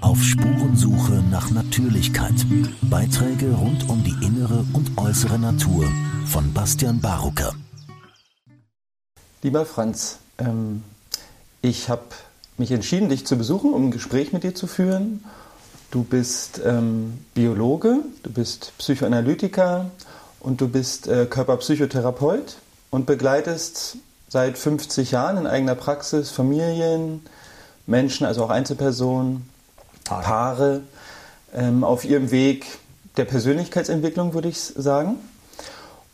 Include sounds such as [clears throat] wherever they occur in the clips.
Auf Spurensuche nach Natürlichkeit. Beiträge rund um die innere und äußere Natur von Bastian Barucker. Lieber Franz, ähm, ich habe mich entschieden, dich zu besuchen, um ein Gespräch mit dir zu führen. Du bist ähm, Biologe, du bist Psychoanalytiker und du bist äh, Körperpsychotherapeut und begleitest seit 50 Jahren in eigener Praxis Familien, Menschen, also auch Einzelpersonen, Paare, Paare ähm, auf ihrem Weg der Persönlichkeitsentwicklung, würde ich sagen.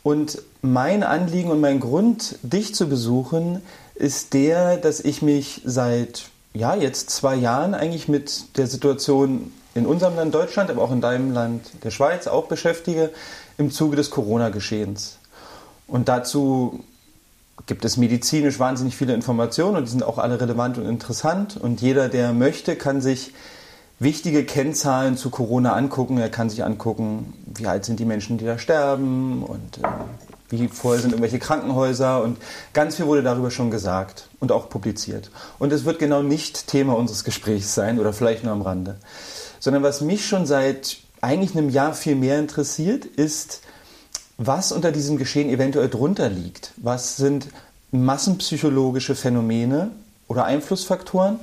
Und mein Anliegen und mein Grund, dich zu besuchen, ist der, dass ich mich seit ja, jetzt zwei Jahren eigentlich mit der Situation in unserem Land Deutschland, aber auch in deinem Land der Schweiz auch beschäftige im Zuge des Corona-Geschehens. Und dazu gibt es medizinisch wahnsinnig viele Informationen und die sind auch alle relevant und interessant. Und jeder, der möchte, kann sich wichtige Kennzahlen zu Corona angucken. Er kann sich angucken, wie alt sind die Menschen, die da sterben und äh, wie voll sind irgendwelche Krankenhäuser und ganz viel wurde darüber schon gesagt und auch publiziert. Und es wird genau nicht Thema unseres Gesprächs sein oder vielleicht nur am Rande, sondern was mich schon seit eigentlich einem Jahr viel mehr interessiert, ist, was unter diesem Geschehen eventuell drunter liegt. Was sind massenpsychologische Phänomene oder Einflussfaktoren?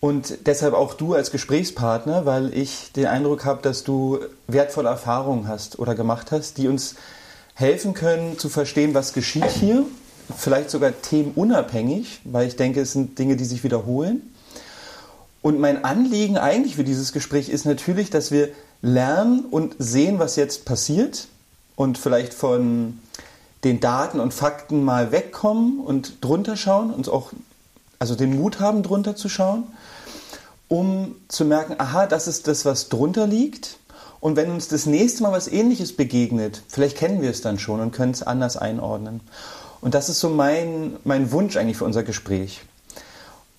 Und deshalb auch du als Gesprächspartner, weil ich den Eindruck habe, dass du wertvolle Erfahrungen hast oder gemacht hast, die uns helfen können zu verstehen, was geschieht hier. Vielleicht sogar themenunabhängig, weil ich denke, es sind Dinge, die sich wiederholen. Und mein Anliegen eigentlich für dieses Gespräch ist natürlich, dass wir lernen und sehen, was jetzt passiert und vielleicht von den Daten und Fakten mal wegkommen und drunter schauen, uns auch also den Mut haben, drunter zu schauen, um zu merken, aha, das ist das, was drunter liegt. Und wenn uns das nächste Mal was Ähnliches begegnet, vielleicht kennen wir es dann schon und können es anders einordnen. Und das ist so mein, mein Wunsch eigentlich für unser Gespräch.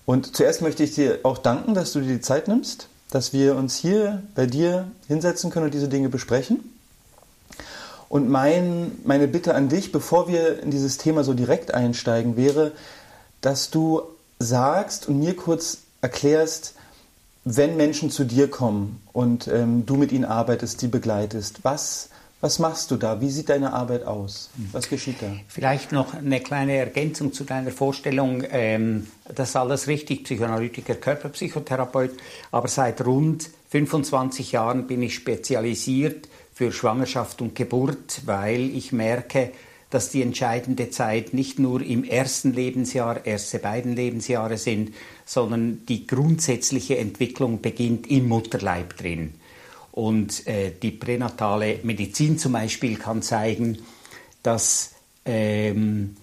Und zuerst möchte ich dir auch danken, dass du dir die Zeit nimmst, dass wir uns hier bei dir hinsetzen können und diese Dinge besprechen. Und mein, meine Bitte an dich, bevor wir in dieses Thema so direkt einsteigen, wäre, dass du sagst und mir kurz erklärst, wenn Menschen zu dir kommen und ähm, du mit ihnen arbeitest, die begleitest, was, was machst du da? Wie sieht deine Arbeit aus? Was geschieht da? Vielleicht noch eine kleine Ergänzung zu deiner Vorstellung. Ähm, das ist alles richtig, Psychoanalytiker, Körperpsychotherapeut. Aber seit rund 25 Jahren bin ich spezialisiert für Schwangerschaft und Geburt, weil ich merke, dass die entscheidende Zeit nicht nur im ersten Lebensjahr, erste beiden Lebensjahre sind, sondern die grundsätzliche Entwicklung beginnt im Mutterleib drin. Und äh, die pränatale Medizin zum Beispiel kann zeigen, dass ähm,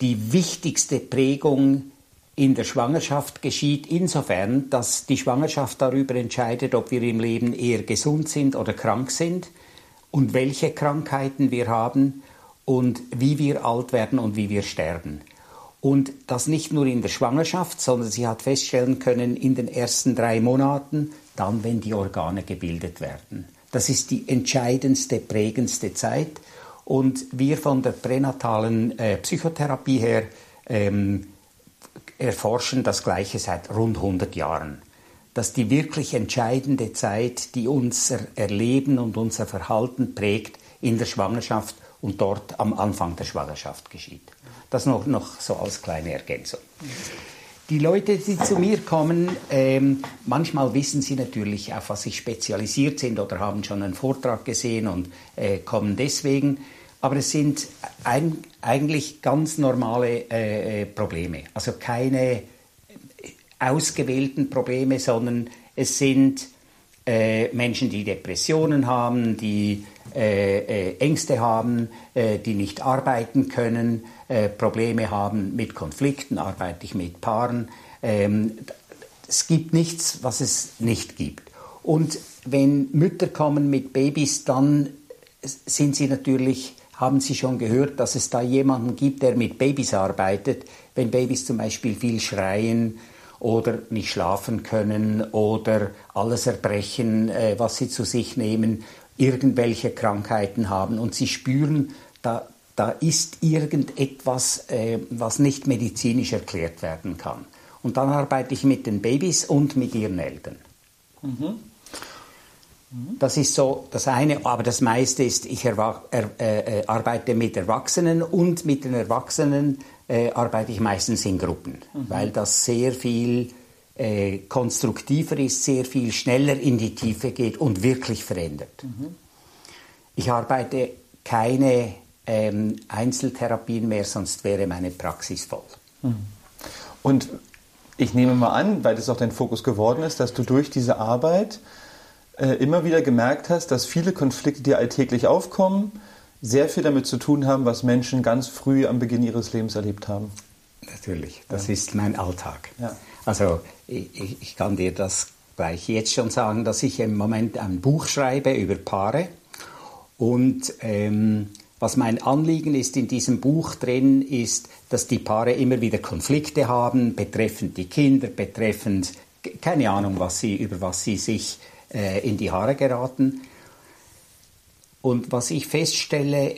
die wichtigste Prägung in der Schwangerschaft geschieht insofern, dass die Schwangerschaft darüber entscheidet, ob wir im Leben eher gesund sind oder krank sind und welche Krankheiten wir haben und wie wir alt werden und wie wir sterben. Und das nicht nur in der Schwangerschaft, sondern sie hat feststellen können, in den ersten drei Monaten, dann, wenn die Organe gebildet werden. Das ist die entscheidendste, prägendste Zeit. Und wir von der pränatalen äh, Psychotherapie her ähm, erforschen das Gleiche seit rund 100 Jahren. Dass die wirklich entscheidende Zeit, die unser Erleben und unser Verhalten prägt, in der Schwangerschaft und dort am Anfang der Schwangerschaft geschieht. Das noch, noch so als kleine Ergänzung. Die Leute, die zu mir kommen, ähm, manchmal wissen sie natürlich, auf was sie spezialisiert sind oder haben schon einen Vortrag gesehen und äh, kommen deswegen aber es sind ein, eigentlich ganz normale äh, äh, Probleme. Also keine ausgewählten Probleme, sondern es sind äh, Menschen, die Depressionen haben, die äh, äh Ängste haben, äh, die nicht arbeiten können, Probleme haben mit Konflikten, arbeite ich mit Paaren. Ähm, es gibt nichts, was es nicht gibt. Und wenn Mütter kommen mit Babys, dann sind sie natürlich haben Sie schon gehört, dass es da jemanden gibt, der mit Babys arbeitet, wenn Babys zum Beispiel viel schreien oder nicht schlafen können oder alles erbrechen, äh, was sie zu sich nehmen, irgendwelche Krankheiten haben und sie spüren, da, da ist irgendetwas, äh, was nicht medizinisch erklärt werden kann. Und dann arbeite ich mit den Babys und mit ihren Eltern. Mhm. Das ist so das eine, aber das meiste ist, ich er, äh, äh, arbeite mit Erwachsenen und mit den Erwachsenen äh, arbeite ich meistens in Gruppen, mhm. weil das sehr viel äh, konstruktiver ist, sehr viel schneller in die Tiefe geht und wirklich verändert. Mhm. Ich arbeite keine ähm, Einzeltherapien mehr, sonst wäre meine Praxis voll. Mhm. Und ich nehme mal an, weil das auch dein Fokus geworden ist, dass du durch diese Arbeit äh, immer wieder gemerkt hast, dass viele Konflikte, die alltäglich aufkommen, sehr viel damit zu tun haben, was Menschen ganz früh am Beginn ihres Lebens erlebt haben. Natürlich, das ja. ist mein Alltag. Ja. Also ich, ich, kann dir das gleich jetzt schon sagen, dass ich im Moment ein Buch schreibe über Paare und ähm, was mein Anliegen ist in diesem Buch drin, ist, dass die Paare immer wieder Konflikte haben, betreffend die Kinder, betreffend keine Ahnung, was sie, über was sie sich äh, in die Haare geraten. Und was ich feststelle,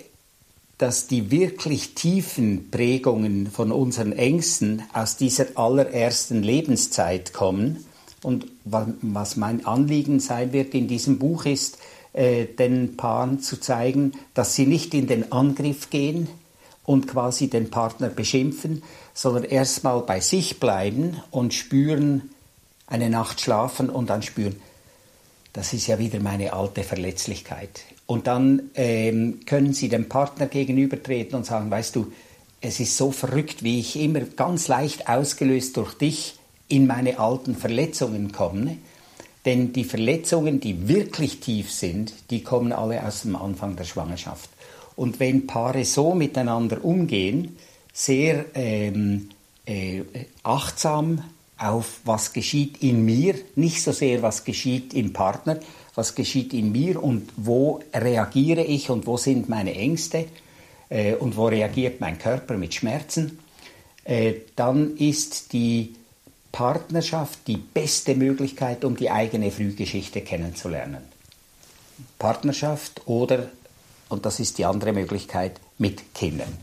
dass die wirklich tiefen Prägungen von unseren Ängsten aus dieser allerersten Lebenszeit kommen. Und was mein Anliegen sein wird in diesem Buch ist, äh, den Paaren zu zeigen, dass sie nicht in den Angriff gehen und quasi den Partner beschimpfen, sondern erstmal bei sich bleiben und spüren, eine Nacht schlafen und dann spüren, das ist ja wieder meine alte Verletzlichkeit. Und dann ähm, können Sie dem Partner gegenübertreten und sagen, weißt du, es ist so verrückt, wie ich immer ganz leicht ausgelöst durch dich in meine alten Verletzungen komme. Denn die Verletzungen, die wirklich tief sind, die kommen alle aus dem Anfang der Schwangerschaft. Und wenn Paare so miteinander umgehen, sehr ähm, äh, achtsam, auf was geschieht in mir, nicht so sehr was geschieht im Partner, was geschieht in mir und wo reagiere ich und wo sind meine Ängste äh, und wo reagiert mein Körper mit Schmerzen, äh, dann ist die Partnerschaft die beste Möglichkeit, um die eigene Frühgeschichte kennenzulernen. Partnerschaft oder, und das ist die andere Möglichkeit, mit Kindern.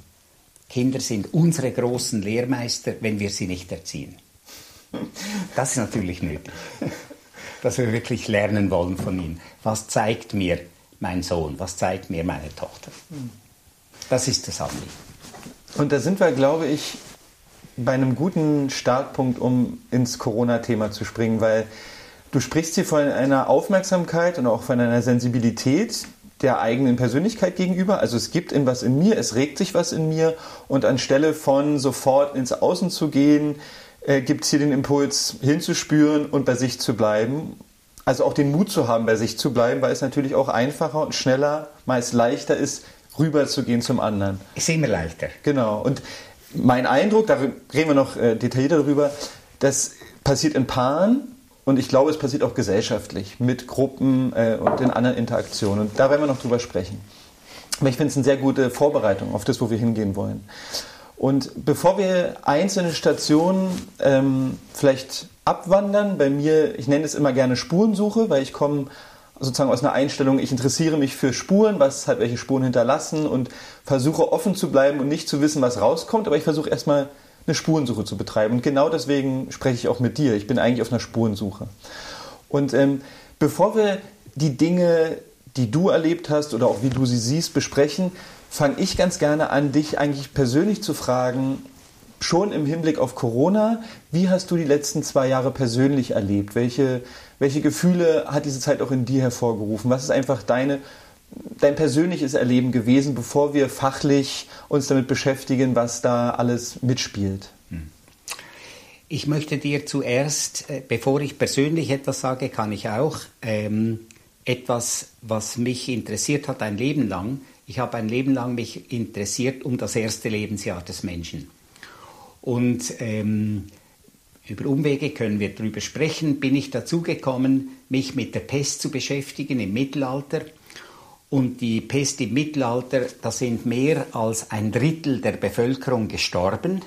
Kinder sind unsere großen Lehrmeister, wenn wir sie nicht erziehen. Das ist natürlich nötig, dass wir wirklich lernen wollen von ihm. Was zeigt mir mein Sohn? Was zeigt mir meine Tochter? Das ist das Anliegen. Und da sind wir, glaube ich, bei einem guten Startpunkt, um ins Corona-Thema zu springen, weil du sprichst hier von einer Aufmerksamkeit und auch von einer Sensibilität der eigenen Persönlichkeit gegenüber. Also es gibt in was in mir, es regt sich was in mir und anstelle von sofort ins Außen zu gehen, äh, gibt es hier den Impuls hinzuspüren und bei sich zu bleiben. Also auch den Mut zu haben, bei sich zu bleiben, weil es natürlich auch einfacher und schneller, meist leichter ist, rüber zu gehen zum anderen. Ist immer leichter. Genau. Und mein Eindruck, da reden wir noch äh, detaillierter darüber, das passiert in Paaren und ich glaube, es passiert auch gesellschaftlich mit Gruppen äh, und in anderen Interaktionen. Und da werden wir noch drüber sprechen. Aber ich finde es eine sehr gute Vorbereitung auf das, wo wir hingehen wollen. Und bevor wir einzelne Stationen ähm, vielleicht abwandern, bei mir, ich nenne es immer gerne Spurensuche, weil ich komme sozusagen aus einer Einstellung, ich interessiere mich für Spuren, was hat welche Spuren hinterlassen und versuche offen zu bleiben und nicht zu wissen, was rauskommt, aber ich versuche erstmal eine Spurensuche zu betreiben. Und genau deswegen spreche ich auch mit dir. Ich bin eigentlich auf einer Spurensuche. Und ähm, bevor wir die Dinge, die du erlebt hast oder auch wie du sie siehst, besprechen, fange ich ganz gerne an, dich eigentlich persönlich zu fragen, schon im Hinblick auf Corona, wie hast du die letzten zwei Jahre persönlich erlebt? Welche, welche Gefühle hat diese Zeit auch in dir hervorgerufen? Was ist einfach deine, dein persönliches Erleben gewesen, bevor wir fachlich uns damit beschäftigen, was da alles mitspielt? Hm. Ich möchte dir zuerst, äh, bevor ich persönlich etwas sage, kann ich auch ähm, etwas, was mich interessiert hat ein Leben lang, ich habe ein Leben lang mich interessiert um das erste Lebensjahr des Menschen. Und ähm, über Umwege können wir darüber sprechen, bin ich dazu gekommen, mich mit der Pest zu beschäftigen im Mittelalter. Und die Pest im Mittelalter, da sind mehr als ein Drittel der Bevölkerung gestorben.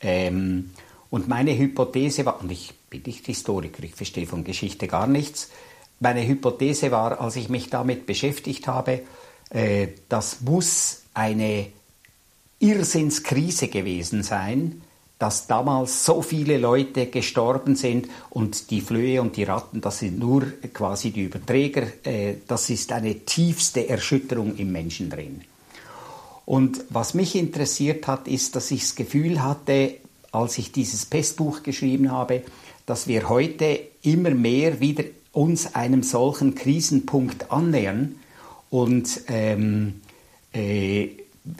Ähm, und meine Hypothese war, und ich bin nicht Historiker, ich verstehe von Geschichte gar nichts, meine Hypothese war, als ich mich damit beschäftigt habe, äh, das muss eine Irrsinnskrise gewesen sein, dass damals so viele Leute gestorben sind und die Flöhe und die Ratten, das sind nur quasi die Überträger. Äh, das ist eine tiefste Erschütterung im Menschen drin. Und was mich interessiert hat, ist, dass ich das Gefühl hatte, als ich dieses Pestbuch geschrieben habe, dass wir heute immer mehr wieder uns einem solchen Krisenpunkt annähern und ähm, äh,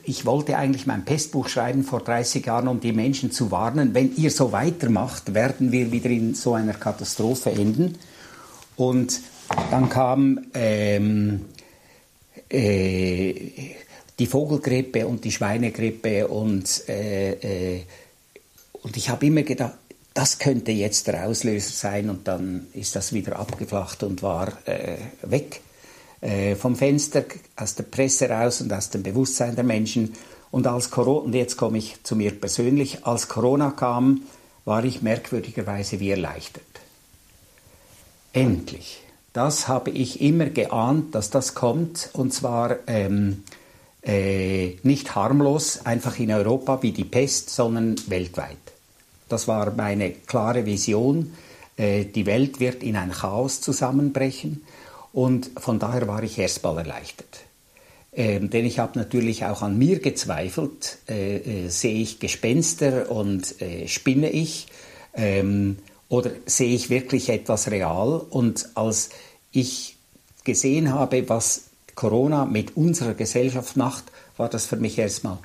ich wollte eigentlich mein Pestbuch schreiben vor 30 Jahren, um die Menschen zu warnen, wenn ihr so weitermacht, werden wir wieder in so einer Katastrophe enden. Und dann kam ähm, äh, die Vogelgrippe und die Schweinegrippe und, äh, äh, und ich habe immer gedacht, das könnte jetzt der Auslöser sein und dann ist das wieder abgeflacht und war äh, weg. Äh, vom Fenster, aus der Presse raus und aus dem Bewusstsein der Menschen. Und als Corona, und jetzt komme ich zu mir persönlich, als Corona kam, war ich merkwürdigerweise wie erleichtert. Endlich. Das habe ich immer geahnt, dass das kommt, und zwar ähm, äh, nicht harmlos, einfach in Europa wie die Pest, sondern weltweit. Das war meine klare Vision. Äh, die Welt wird in ein Chaos zusammenbrechen. Und von daher war ich erstmal erleichtert. Ähm, denn ich habe natürlich auch an mir gezweifelt. Äh, äh, sehe ich Gespenster und äh, spinne ich? Ähm, oder sehe ich wirklich etwas real? Und als ich gesehen habe, was Corona mit unserer Gesellschaft macht, war das für mich erstmal,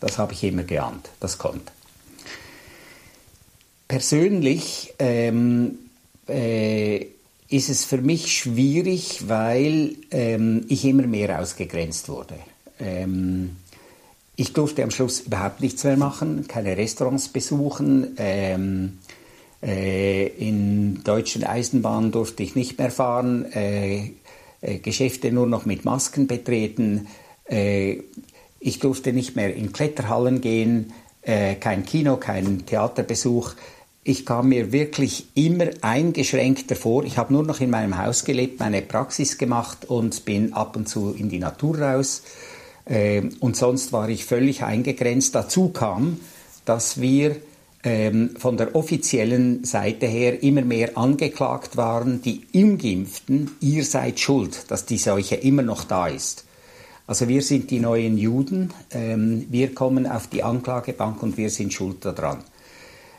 das habe ich immer geahnt, das kommt. Persönlich ähm, äh, ist es für mich schwierig, weil ähm, ich immer mehr ausgegrenzt wurde. Ähm, ich durfte am Schluss überhaupt nichts mehr machen, keine Restaurants besuchen. Ähm, äh, in deutschen Eisenbahnen durfte ich nicht mehr fahren, äh, äh, Geschäfte nur noch mit Masken betreten. Äh, ich durfte nicht mehr in Kletterhallen gehen, äh, kein Kino, kein Theaterbesuch ich kam mir wirklich immer eingeschränkter vor. Ich habe nur noch in meinem Haus gelebt, meine Praxis gemacht und bin ab und zu in die Natur raus. Ähm, und sonst war ich völlig eingegrenzt. Dazu kam, dass wir ähm, von der offiziellen Seite her immer mehr angeklagt waren, die Impften, ihr seid schuld, dass die Seuche immer noch da ist. Also wir sind die neuen Juden, ähm, wir kommen auf die Anklagebank und wir sind schuld daran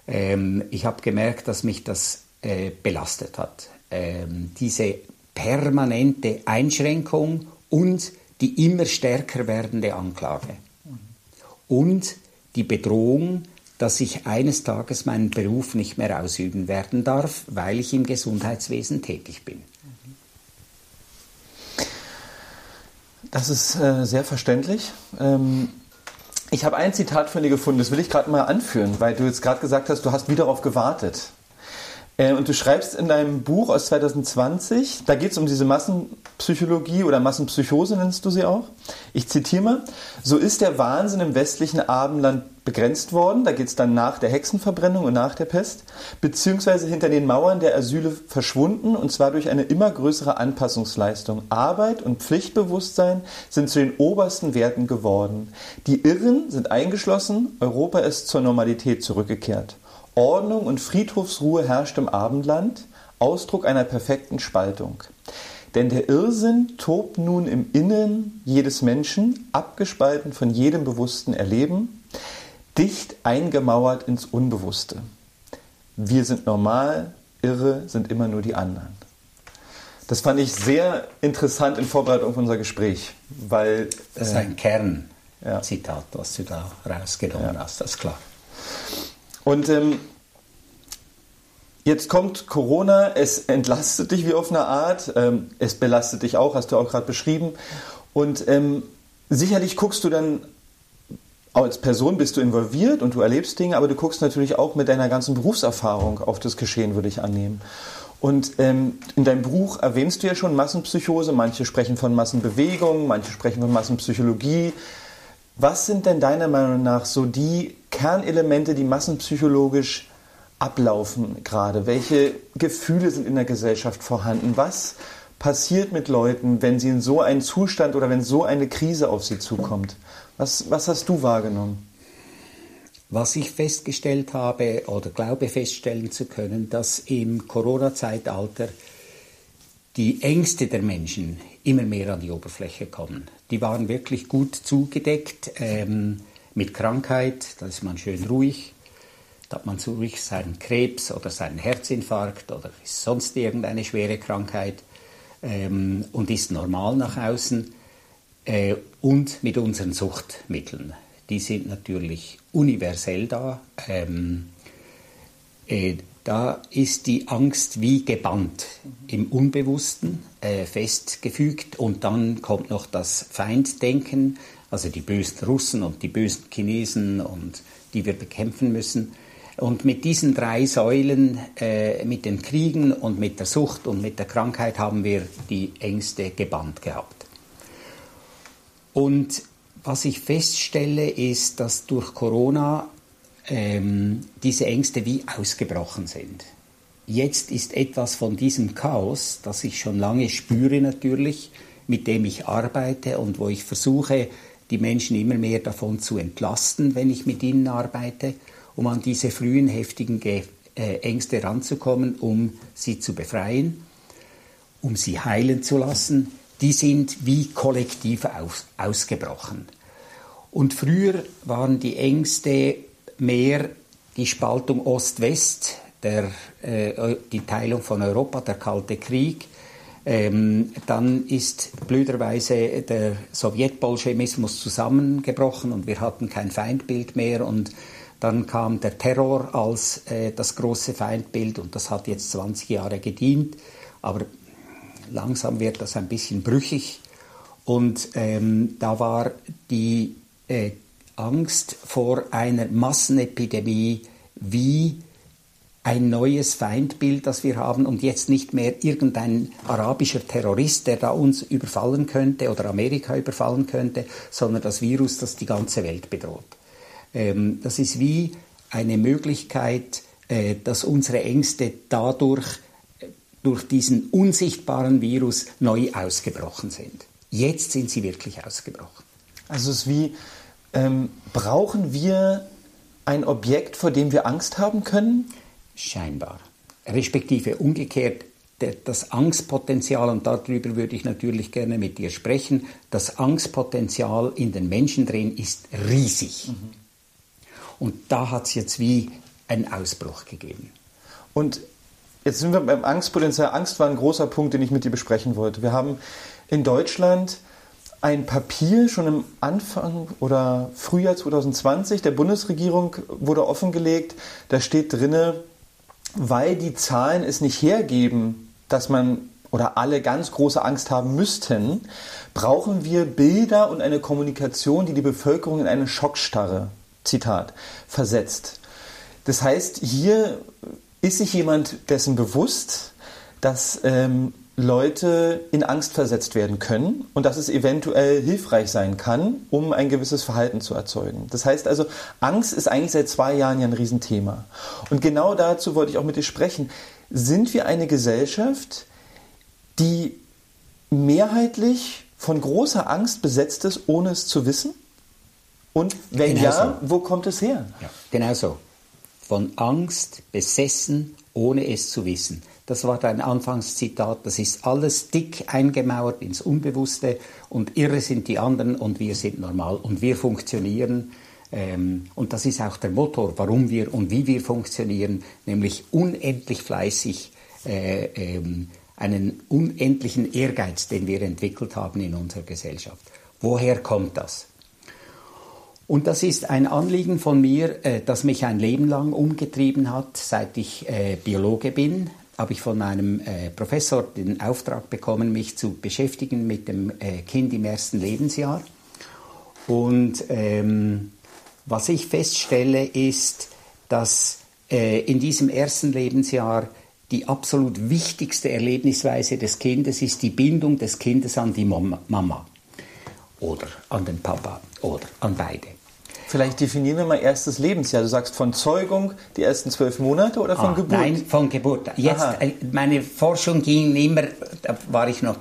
ähm, ich habe gemerkt, dass mich das äh, belastet hat. Ähm, diese permanente Einschränkung und die immer stärker werdende Anklage. Und die Bedrohung, dass ich eines Tages meinen Beruf nicht mehr ausüben werden darf, weil ich im Gesundheitswesen tätig bin. Das ist äh, sehr verständlich. Ähm, ich habe ein Zitat von dir gefunden, das will ich gerade mal anführen, weil du jetzt gerade gesagt hast, du hast wieder darauf gewartet. Äh, und du schreibst in deinem Buch aus 2020, da geht es um diese Massenpsychologie oder Massenpsychose nennst du sie auch. Ich zitiere mal, so ist der Wahnsinn im westlichen Abendland begrenzt worden, da geht es dann nach der Hexenverbrennung und nach der Pest, beziehungsweise hinter den Mauern der Asyle verschwunden und zwar durch eine immer größere Anpassungsleistung. Arbeit und Pflichtbewusstsein sind zu den obersten Werten geworden. Die Irren sind eingeschlossen, Europa ist zur Normalität zurückgekehrt. Ordnung und Friedhofsruhe herrscht im Abendland, Ausdruck einer perfekten Spaltung. Denn der Irrsinn tobt nun im Innen jedes Menschen, abgespalten von jedem bewussten Erleben dicht eingemauert ins Unbewusste. Wir sind normal, irre sind immer nur die anderen. Das fand ich sehr interessant in Vorbereitung auf unser Gespräch, weil. Das ist ein äh, Kernzitat, ja. was du da rausgenommen ja. hast, das ist klar. Und ähm, jetzt kommt Corona, es entlastet dich wie auf eine Art, ähm, es belastet dich auch, hast du auch gerade beschrieben. Und ähm, sicherlich guckst du dann als Person bist du involviert und du erlebst Dinge, aber du guckst natürlich auch mit deiner ganzen Berufserfahrung auf das Geschehen, würde ich annehmen. Und ähm, in deinem Buch erwähnst du ja schon Massenpsychose, manche sprechen von Massenbewegung, manche sprechen von Massenpsychologie. Was sind denn deiner Meinung nach so die Kernelemente, die massenpsychologisch ablaufen gerade? Welche Gefühle sind in der Gesellschaft vorhanden? Was passiert mit Leuten, wenn sie in so einen Zustand oder wenn so eine Krise auf sie zukommt? Was, was hast du wahrgenommen? was ich festgestellt habe oder glaube feststellen zu können, dass im Corona-Zeitalter die Ängste der Menschen immer mehr an die Oberfläche kommen. Die waren wirklich gut zugedeckt ähm, mit Krankheit, da ist man schön ruhig, da hat man so ruhig seinen Krebs oder seinen Herzinfarkt oder sonst irgendeine schwere Krankheit ähm, und ist normal nach außen äh, und mit unseren Suchtmitteln. Die sind natürlich universell da. Ähm, äh, da ist die Angst wie gebannt im Unbewussten äh, festgefügt und dann kommt noch das Feinddenken, also die bösen Russen und die bösen Chinesen und die wir bekämpfen müssen. Und mit diesen drei Säulen, äh, mit den Kriegen und mit der Sucht und mit der Krankheit, haben wir die Ängste gebannt gehabt. Und was ich feststelle, ist, dass durch Corona ähm, diese Ängste wie ausgebrochen sind. Jetzt ist etwas von diesem Chaos, das ich schon lange spüre natürlich, mit dem ich arbeite und wo ich versuche, die Menschen immer mehr davon zu entlasten, wenn ich mit ihnen arbeite um an diese frühen heftigen Ge äh, Ängste ranzukommen, um sie zu befreien, um sie heilen zu lassen, die sind wie kollektiv aus, ausgebrochen. Und früher waren die Ängste mehr die Spaltung Ost-West, äh, die Teilung von Europa, der Kalte Krieg. Ähm, dann ist blöderweise der Sowjetbolschewismus zusammengebrochen und wir hatten kein Feindbild mehr und dann kam der Terror als äh, das große Feindbild und das hat jetzt 20 Jahre gedient, aber langsam wird das ein bisschen brüchig. Und ähm, da war die äh, Angst vor einer Massenepidemie wie ein neues Feindbild, das wir haben und jetzt nicht mehr irgendein arabischer Terrorist, der da uns überfallen könnte oder Amerika überfallen könnte, sondern das Virus, das die ganze Welt bedroht. Ähm, das ist wie eine Möglichkeit, äh, dass unsere Ängste dadurch, äh, durch diesen unsichtbaren Virus neu ausgebrochen sind. Jetzt sind sie wirklich ausgebrochen. Also es ist wie, ähm, brauchen wir ein Objekt, vor dem wir Angst haben können? Scheinbar. Respektive umgekehrt, das Angstpotenzial, und darüber würde ich natürlich gerne mit dir sprechen, das Angstpotenzial in den Menschen drin ist riesig. Mhm. Und da hat es jetzt wie einen Ausbruch gegeben. Und jetzt sind wir beim Angstpotenzial. Angst war ein großer Punkt, den ich mit dir besprechen wollte. Wir haben in Deutschland ein Papier schon im Anfang oder Frühjahr 2020 der Bundesregierung wurde offengelegt. Da steht drinne, weil die Zahlen es nicht hergeben, dass man oder alle ganz große Angst haben müssten, brauchen wir Bilder und eine Kommunikation, die die Bevölkerung in eine Schockstarre Zitat, versetzt. Das heißt, hier ist sich jemand dessen bewusst, dass ähm, Leute in Angst versetzt werden können und dass es eventuell hilfreich sein kann, um ein gewisses Verhalten zu erzeugen. Das heißt also, Angst ist eigentlich seit zwei Jahren ja ein Riesenthema. Und genau dazu wollte ich auch mit dir sprechen. Sind wir eine Gesellschaft, die mehrheitlich von großer Angst besetzt ist, ohne es zu wissen? Und wenn genau ja, so. wo kommt es her? Ja, genau so. Von Angst besessen, ohne es zu wissen. Das war dein Anfangszitat. Das ist alles dick eingemauert ins Unbewusste und irre sind die anderen und wir sind normal und wir funktionieren. Ähm, und das ist auch der Motor, warum wir und wie wir funktionieren, nämlich unendlich fleißig, äh, ähm, einen unendlichen Ehrgeiz, den wir entwickelt haben in unserer Gesellschaft. Woher kommt das? Und das ist ein Anliegen von mir, äh, das mich ein Leben lang umgetrieben hat. Seit ich äh, Biologe bin, habe ich von einem äh, Professor den Auftrag bekommen, mich zu beschäftigen mit dem Kind im ersten Lebensjahr. Und ähm, was ich feststelle, ist, dass in diesem ersten Lebensjahr die absolut wichtigste Erlebnisweise des Kindes ist die Bindung des Kindes an die Mama oder an den Papa oder an beide. Vielleicht definieren wir mal erstes Lebensjahr. Du sagst von Zeugung die ersten zwölf Monate oder von ah, Geburt? Nein, von Geburt. Jetzt, äh, meine Forschung ging immer, da war ich noch,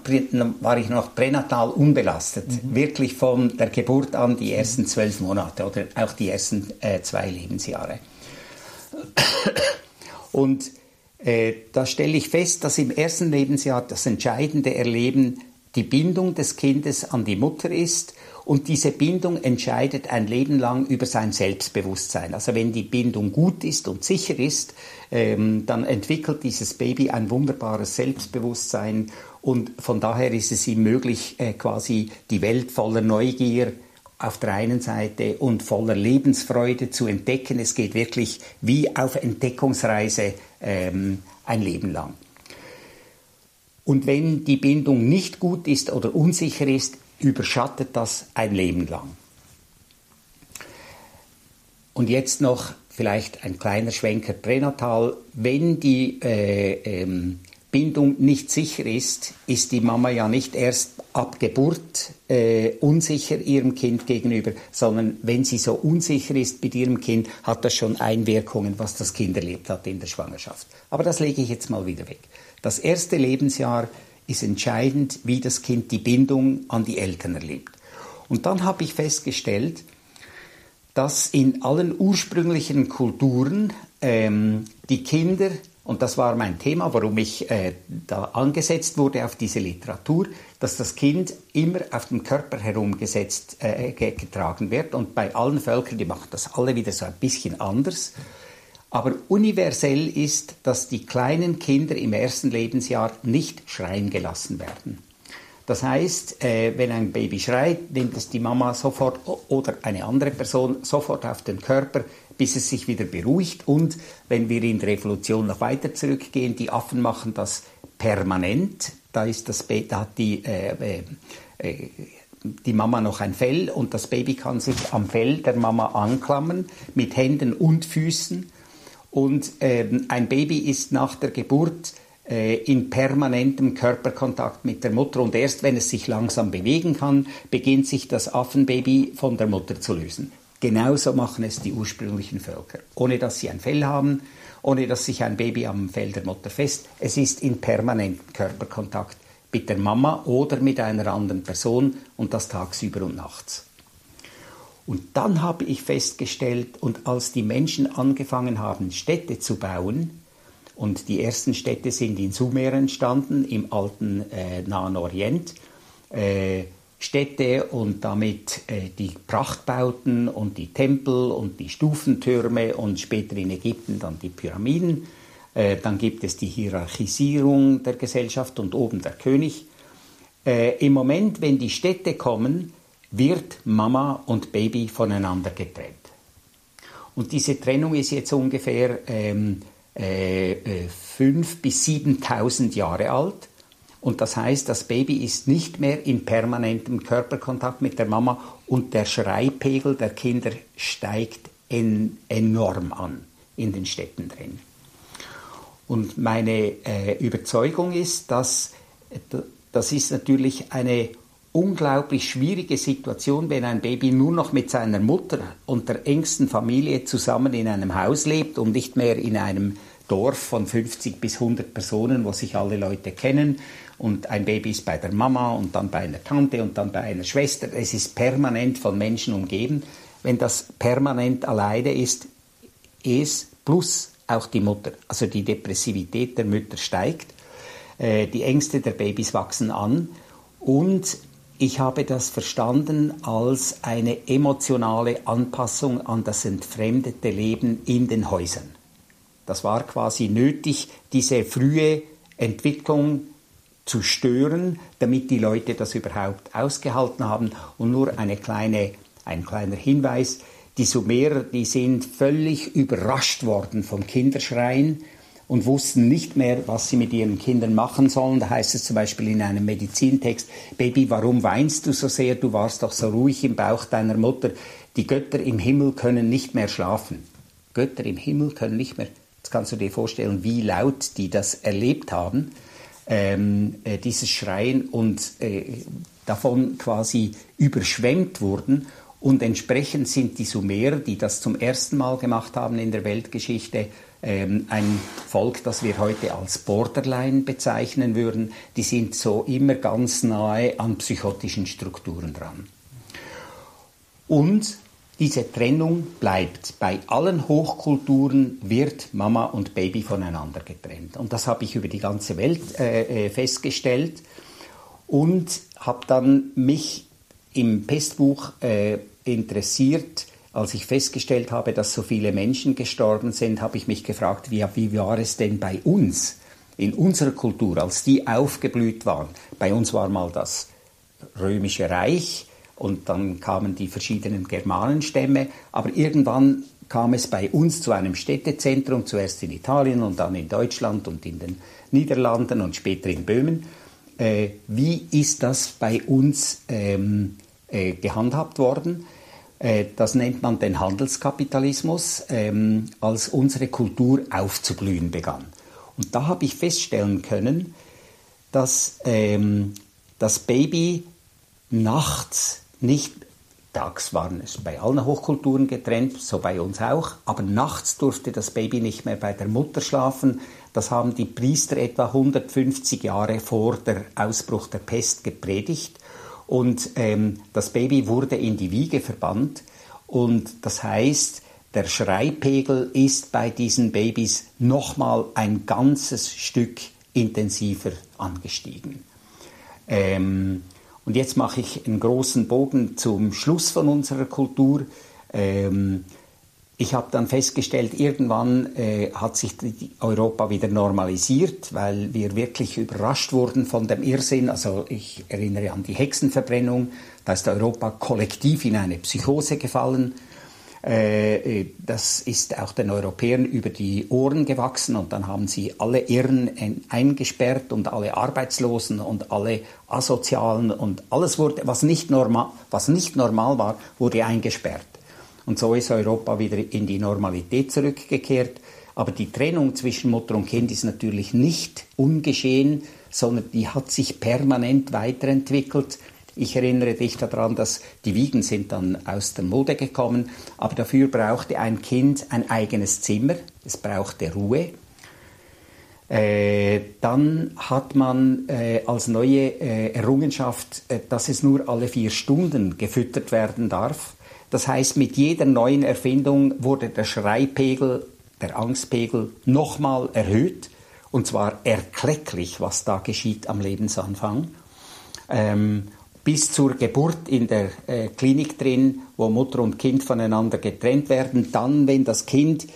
war ich noch pränatal unbelastet. Mhm. Wirklich von der Geburt an die ersten zwölf Monate oder auch die ersten äh, zwei Lebensjahre. Und äh, da stelle ich fest, dass im ersten Lebensjahr das entscheidende Erleben die Bindung des Kindes an die Mutter ist und diese Bindung entscheidet ein Leben lang über sein Selbstbewusstsein. Also wenn die Bindung gut ist und sicher ist, ähm, dann entwickelt dieses Baby ein wunderbares Selbstbewusstsein und von daher ist es ihm möglich, äh, quasi die Welt voller Neugier auf der einen Seite und voller Lebensfreude zu entdecken. Es geht wirklich wie auf Entdeckungsreise ähm, ein Leben lang. Und wenn die Bindung nicht gut ist oder unsicher ist, überschattet das ein Leben lang. Und jetzt noch vielleicht ein kleiner Schwenker pränatal. Wenn die äh, ähm, Bindung nicht sicher ist, ist die Mama ja nicht erst ab Geburt äh, unsicher ihrem Kind gegenüber, sondern wenn sie so unsicher ist mit ihrem Kind, hat das schon Einwirkungen, was das Kind erlebt hat in der Schwangerschaft. Aber das lege ich jetzt mal wieder weg. Das erste Lebensjahr ist entscheidend, wie das Kind die Bindung an die Eltern erlebt. Und dann habe ich festgestellt, dass in allen ursprünglichen Kulturen ähm, die Kinder, und das war mein Thema, warum ich äh, da angesetzt wurde auf diese Literatur, dass das Kind immer auf dem Körper herumgesetzt äh, getragen wird. Und bei allen Völkern, die machen das alle wieder so ein bisschen anders. Aber universell ist, dass die kleinen Kinder im ersten Lebensjahr nicht schreien gelassen werden. Das heißt, äh, wenn ein Baby schreit, nimmt es die Mama sofort oder eine andere Person sofort auf den Körper, bis es sich wieder beruhigt. Und wenn wir in der Evolution noch weiter zurückgehen, die Affen machen das permanent. Da, ist das da hat die, äh, äh, die Mama noch ein Fell und das Baby kann sich am Fell der Mama anklammern mit Händen und Füßen und ähm, ein Baby ist nach der Geburt äh, in permanentem Körperkontakt mit der Mutter und erst wenn es sich langsam bewegen kann, beginnt sich das Affenbaby von der Mutter zu lösen. Genauso machen es die ursprünglichen Völker, ohne dass sie ein Fell haben, ohne dass sich ein Baby am Fell der Mutter fest. Es ist in permanentem Körperkontakt mit der Mama oder mit einer anderen Person und das tagsüber und nachts. Und dann habe ich festgestellt, und als die Menschen angefangen haben, Städte zu bauen, und die ersten Städte sind in Sumer entstanden, im alten äh, Nahen Orient, äh, Städte und damit äh, die Prachtbauten und die Tempel und die Stufentürme und später in Ägypten dann die Pyramiden. Äh, dann gibt es die Hierarchisierung der Gesellschaft und oben der König. Äh, Im Moment, wenn die Städte kommen, wird Mama und Baby voneinander getrennt. Und diese Trennung ist jetzt ungefähr ähm, äh, 5.000 äh, bis 7.000 Jahre alt. Und das heißt, das Baby ist nicht mehr in permanentem Körperkontakt mit der Mama und der Schreipegel der Kinder steigt en enorm an in den Städten drin. Und meine äh, Überzeugung ist, dass das ist natürlich eine unglaublich schwierige Situation, wenn ein Baby nur noch mit seiner Mutter und der engsten Familie zusammen in einem Haus lebt und nicht mehr in einem Dorf von 50 bis 100 Personen, wo sich alle Leute kennen. Und ein Baby ist bei der Mama und dann bei einer Tante und dann bei einer Schwester. Es ist permanent von Menschen umgeben. Wenn das permanent alleine ist, es plus auch die Mutter. Also die Depressivität der Mütter steigt. Äh, die Ängste der Babys wachsen an. Und ich habe das verstanden als eine emotionale Anpassung an das entfremdete Leben in den Häusern. Das war quasi nötig, diese frühe Entwicklung zu stören, damit die Leute das überhaupt ausgehalten haben. Und nur eine kleine, ein kleiner Hinweis, die Sumerer, die sind völlig überrascht worden vom Kinderschreien und wussten nicht mehr, was sie mit ihren Kindern machen sollen. Da heißt es zum Beispiel in einem Medizintext, Baby, warum weinst du so sehr? Du warst doch so ruhig im Bauch deiner Mutter. Die Götter im Himmel können nicht mehr schlafen. Götter im Himmel können nicht mehr. Jetzt kannst du dir vorstellen, wie laut die das erlebt haben, ähm, äh, dieses Schreien und äh, davon quasi überschwemmt wurden Und entsprechend sind die Sumerer, die das zum ersten Mal gemacht haben in der Weltgeschichte, ähm, ein Volk, das wir heute als Borderline bezeichnen würden. Die sind so immer ganz nahe an psychotischen Strukturen dran. Und diese Trennung bleibt. Bei allen Hochkulturen wird Mama und Baby voneinander getrennt. Und das habe ich über die ganze Welt äh, äh festgestellt und habe dann mich im Pestbuch äh, interessiert, als ich festgestellt habe, dass so viele Menschen gestorben sind, habe ich mich gefragt, wie, wie war es denn bei uns, in unserer Kultur, als die aufgeblüht waren. Bei uns war mal das römische Reich und dann kamen die verschiedenen Germanenstämme, aber irgendwann kam es bei uns zu einem Städtezentrum, zuerst in Italien und dann in Deutschland und in den Niederlanden und später in Böhmen. Äh, wie ist das bei uns ähm, äh, gehandhabt worden? Äh, das nennt man den Handelskapitalismus, ähm, als unsere Kultur aufzublühen begann. Und da habe ich feststellen können, dass ähm, das Baby nachts nicht, tags waren es bei allen Hochkulturen getrennt, so bei uns auch, aber nachts durfte das Baby nicht mehr bei der Mutter schlafen. Das haben die Priester etwa 150 Jahre vor der Ausbruch der Pest gepredigt. Und ähm, das Baby wurde in die Wiege verbannt. Und das heißt, der Schreipegel ist bei diesen Babys nochmal ein ganzes Stück intensiver angestiegen. Ähm, und jetzt mache ich einen großen Bogen zum Schluss von unserer Kultur. Ähm, ich habe dann festgestellt, irgendwann äh, hat sich Europa wieder normalisiert, weil wir wirklich überrascht wurden von dem Irrsinn. Also ich erinnere an die Hexenverbrennung, da ist Europa kollektiv in eine Psychose gefallen. Äh, äh, das ist auch den Europäern über die Ohren gewachsen und dann haben sie alle Irren eingesperrt und alle Arbeitslosen und alle Asozialen und alles wurde, was nicht normal, was nicht normal war, wurde eingesperrt. Und so ist Europa wieder in die Normalität zurückgekehrt. Aber die Trennung zwischen Mutter und Kind ist natürlich nicht ungeschehen, sondern die hat sich permanent weiterentwickelt. Ich erinnere dich daran, dass die Wiegen sind dann aus der Mode gekommen, aber dafür brauchte ein Kind ein eigenes Zimmer, es brauchte Ruhe. Äh, dann hat man äh, als neue äh, Errungenschaft, dass es nur alle vier Stunden gefüttert werden darf. Das heißt, mit jeder neuen Erfindung wurde der Schreipegel, der Angstpegel nochmal erhöht. Und zwar erklecklich, was da geschieht am Lebensanfang. Ähm, bis zur Geburt in der äh, Klinik drin, wo Mutter und Kind voneinander getrennt werden. Dann, wenn das Kind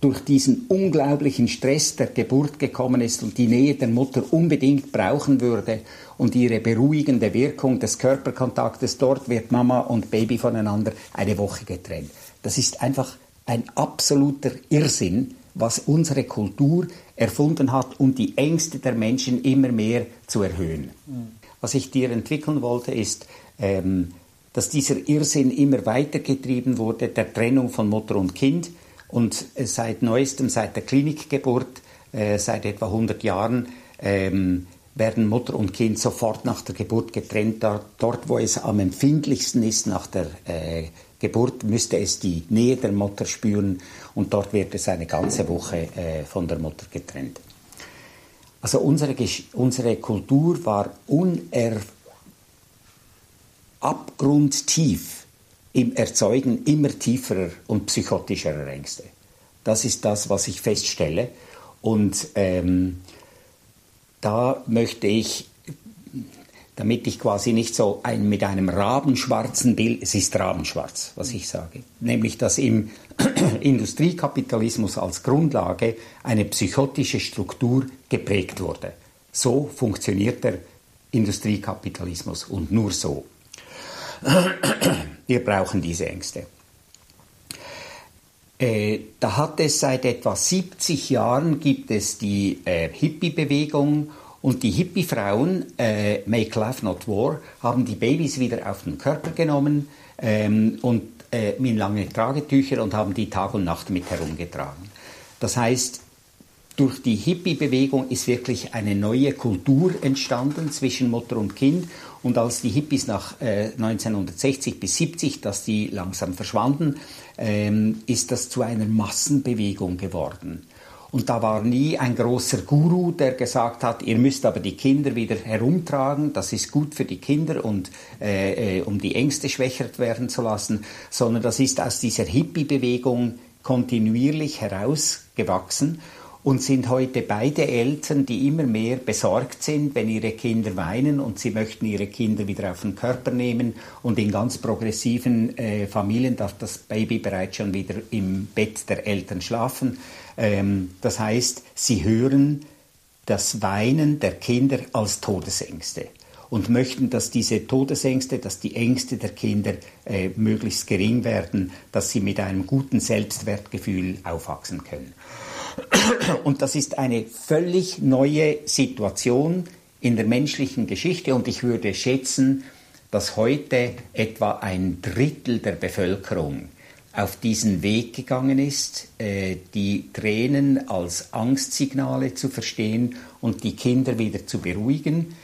durch diesen unglaublichen Stress der Geburt gekommen ist und die Nähe der Mutter unbedingt brauchen würde und ihre beruhigende Wirkung des Körperkontaktes, dort wird Mama und Baby voneinander eine Woche getrennt. Das ist einfach ein absoluter Irrsinn, was unsere Kultur erfunden hat, um die Ängste der Menschen immer mehr zu erhöhen. Mhm. Was ich dir entwickeln wollte, ist, ähm, dass dieser Irrsinn immer weitergetrieben wurde, der Trennung von Mutter und Kind. Und äh, seit neuestem, seit der Klinikgeburt, äh, seit etwa 100 Jahren, ähm, werden Mutter und Kind sofort nach der Geburt getrennt. Dort, wo es am empfindlichsten ist nach der äh, Geburt, müsste es die Nähe der Mutter spüren und dort wird es eine ganze Woche äh, von der Mutter getrennt. Also unsere, unsere Kultur war uner abgrundtief im Erzeugen immer tieferer und psychotischerer Ängste. Das ist das, was ich feststelle. Und ähm, da möchte ich damit ich quasi nicht so ein, mit einem rabenschwarzen Bild, es ist rabenschwarz, was ich sage, nämlich dass im [clears throat] Industriekapitalismus als Grundlage eine psychotische Struktur geprägt wurde. So funktioniert der Industriekapitalismus und nur so. [clears throat] Wir brauchen diese Ängste. Äh, da hat es seit etwa 70 Jahren gibt es die äh, Hippie-Bewegung und die Hippie-Frauen, äh, Make Love Not War, haben die Babys wieder auf den Körper genommen ähm, und äh, mit langen Tragetüchern und haben die Tag und Nacht mit herumgetragen. Das heißt, durch die Hippie-Bewegung ist wirklich eine neue Kultur entstanden zwischen Mutter und Kind. Und als die Hippies nach äh, 1960 bis 70, dass die langsam verschwanden, ähm, ist das zu einer Massenbewegung geworden. Und da war nie ein großer Guru, der gesagt hat, ihr müsst aber die Kinder wieder herumtragen, das ist gut für die Kinder und äh, äh um die Ängste schwächer werden zu lassen, sondern das ist aus dieser Hippie-Bewegung kontinuierlich herausgewachsen und sind heute beide Eltern, die immer mehr besorgt sind, wenn ihre Kinder weinen und sie möchten ihre Kinder wieder auf den Körper nehmen. Und in ganz progressiven äh, Familien darf das Baby bereits schon wieder im Bett der Eltern schlafen. Ähm, das heißt, sie hören das Weinen der Kinder als Todesängste und möchten, dass diese Todesängste, dass die Ängste der Kinder äh, möglichst gering werden, dass sie mit einem guten Selbstwertgefühl aufwachsen können. Und das ist eine völlig neue Situation in der menschlichen Geschichte und ich würde schätzen, dass heute etwa ein Drittel der Bevölkerung auf diesen Weg gegangen ist, äh, die Tränen als Angstsignale zu verstehen und die Kinder wieder zu beruhigen.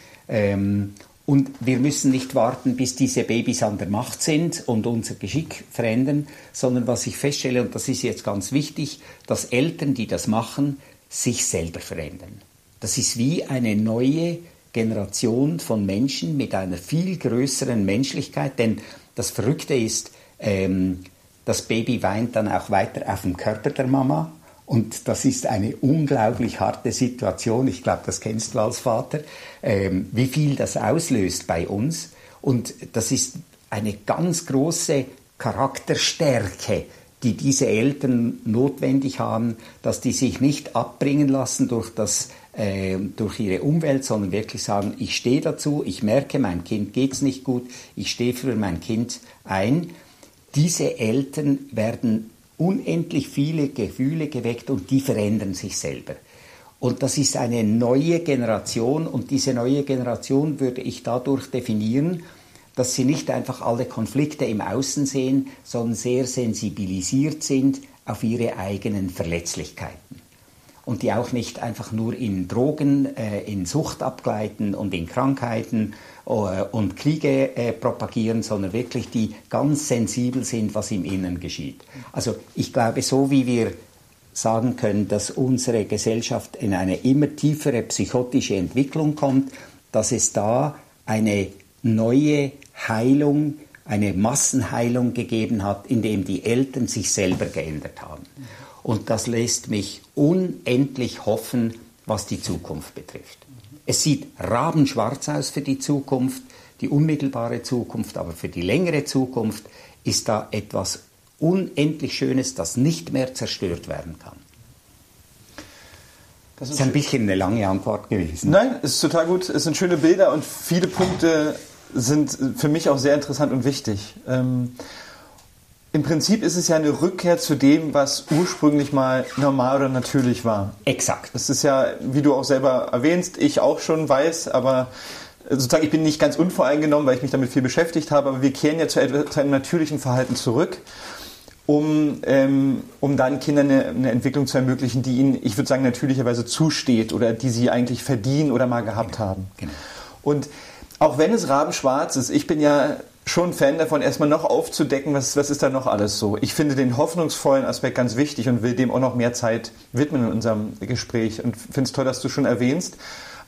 Und wir müssen nicht warten, bis diese Babys an der Macht sind und unser Geschick verändern, sondern was ich feststelle, und das ist jetzt ganz wichtig, dass Eltern, die das machen, sich selber verändern. Das ist wie eine neue Generation von Menschen mit einer viel größeren Menschlichkeit, denn das Verrückte ist, ähm, das Baby weint dann auch weiter auf dem Körper der Mama und das ist eine unglaublich harte Situation. Ich glaube, das kennst du als Vater, ähm, wie viel das auslöst bei uns. Und das ist eine ganz große Charakterstärke, die diese Eltern notwendig haben, dass die sich nicht abbringen lassen durch, das, äh, durch ihre Umwelt, sondern wirklich sagen, ich stehe dazu, ich merke, meinem Kind geht es nicht gut, ich stehe für mein Kind ein. Diese Eltern werden unendlich viele Gefühle geweckt und die verändern sich selber. Und das ist eine neue Generation und diese neue Generation würde ich dadurch definieren, dass sie nicht einfach alle Konflikte im Außen sehen, sondern sehr sensibilisiert sind auf ihre eigenen Verletzlichkeiten. Und die auch nicht einfach nur in Drogen, äh, in Sucht abgleiten und in Krankheiten äh, und Kriege äh, propagieren, sondern wirklich die ganz sensibel sind, was im Inneren geschieht. Also ich glaube, so wie wir sagen können, dass unsere Gesellschaft in eine immer tiefere psychotische Entwicklung kommt, dass es da eine neue Heilung, eine Massenheilung gegeben hat, indem die Eltern sich selber geändert haben. Und das lässt mich unendlich hoffen, was die Zukunft betrifft. Es sieht rabenschwarz aus für die Zukunft, die unmittelbare Zukunft, aber für die längere Zukunft ist da etwas unendlich Schönes, das nicht mehr zerstört werden kann. Das ist, ein bisschen eine lange Antwort gewesen. Nein, es ist total gut. Es sind schöne Bilder und viele Punkte sind für mich auch sehr interessant und wichtig. Ähm, im Prinzip ist es ja eine Rückkehr zu dem, was ursprünglich mal normal oder natürlich war. Exakt. Das ist ja, wie du auch selber erwähnst, ich auch schon weiß, aber sozusagen ich bin nicht ganz unvoreingenommen, weil ich mich damit viel beschäftigt habe, aber wir kehren ja zu, zu einem natürlichen Verhalten zurück, um, ähm, um dann Kindern eine, eine, Entwicklung zu ermöglichen, die ihnen, ich würde sagen, natürlicherweise zusteht oder die sie eigentlich verdienen oder mal gehabt genau. haben. Genau. Und auch wenn es rabenschwarz ist, ich bin ja schon Fan davon, erstmal noch aufzudecken, was, was ist da noch alles so. Ich finde den hoffnungsvollen Aspekt ganz wichtig und will dem auch noch mehr Zeit widmen in unserem Gespräch und finde es toll, dass du schon erwähnst.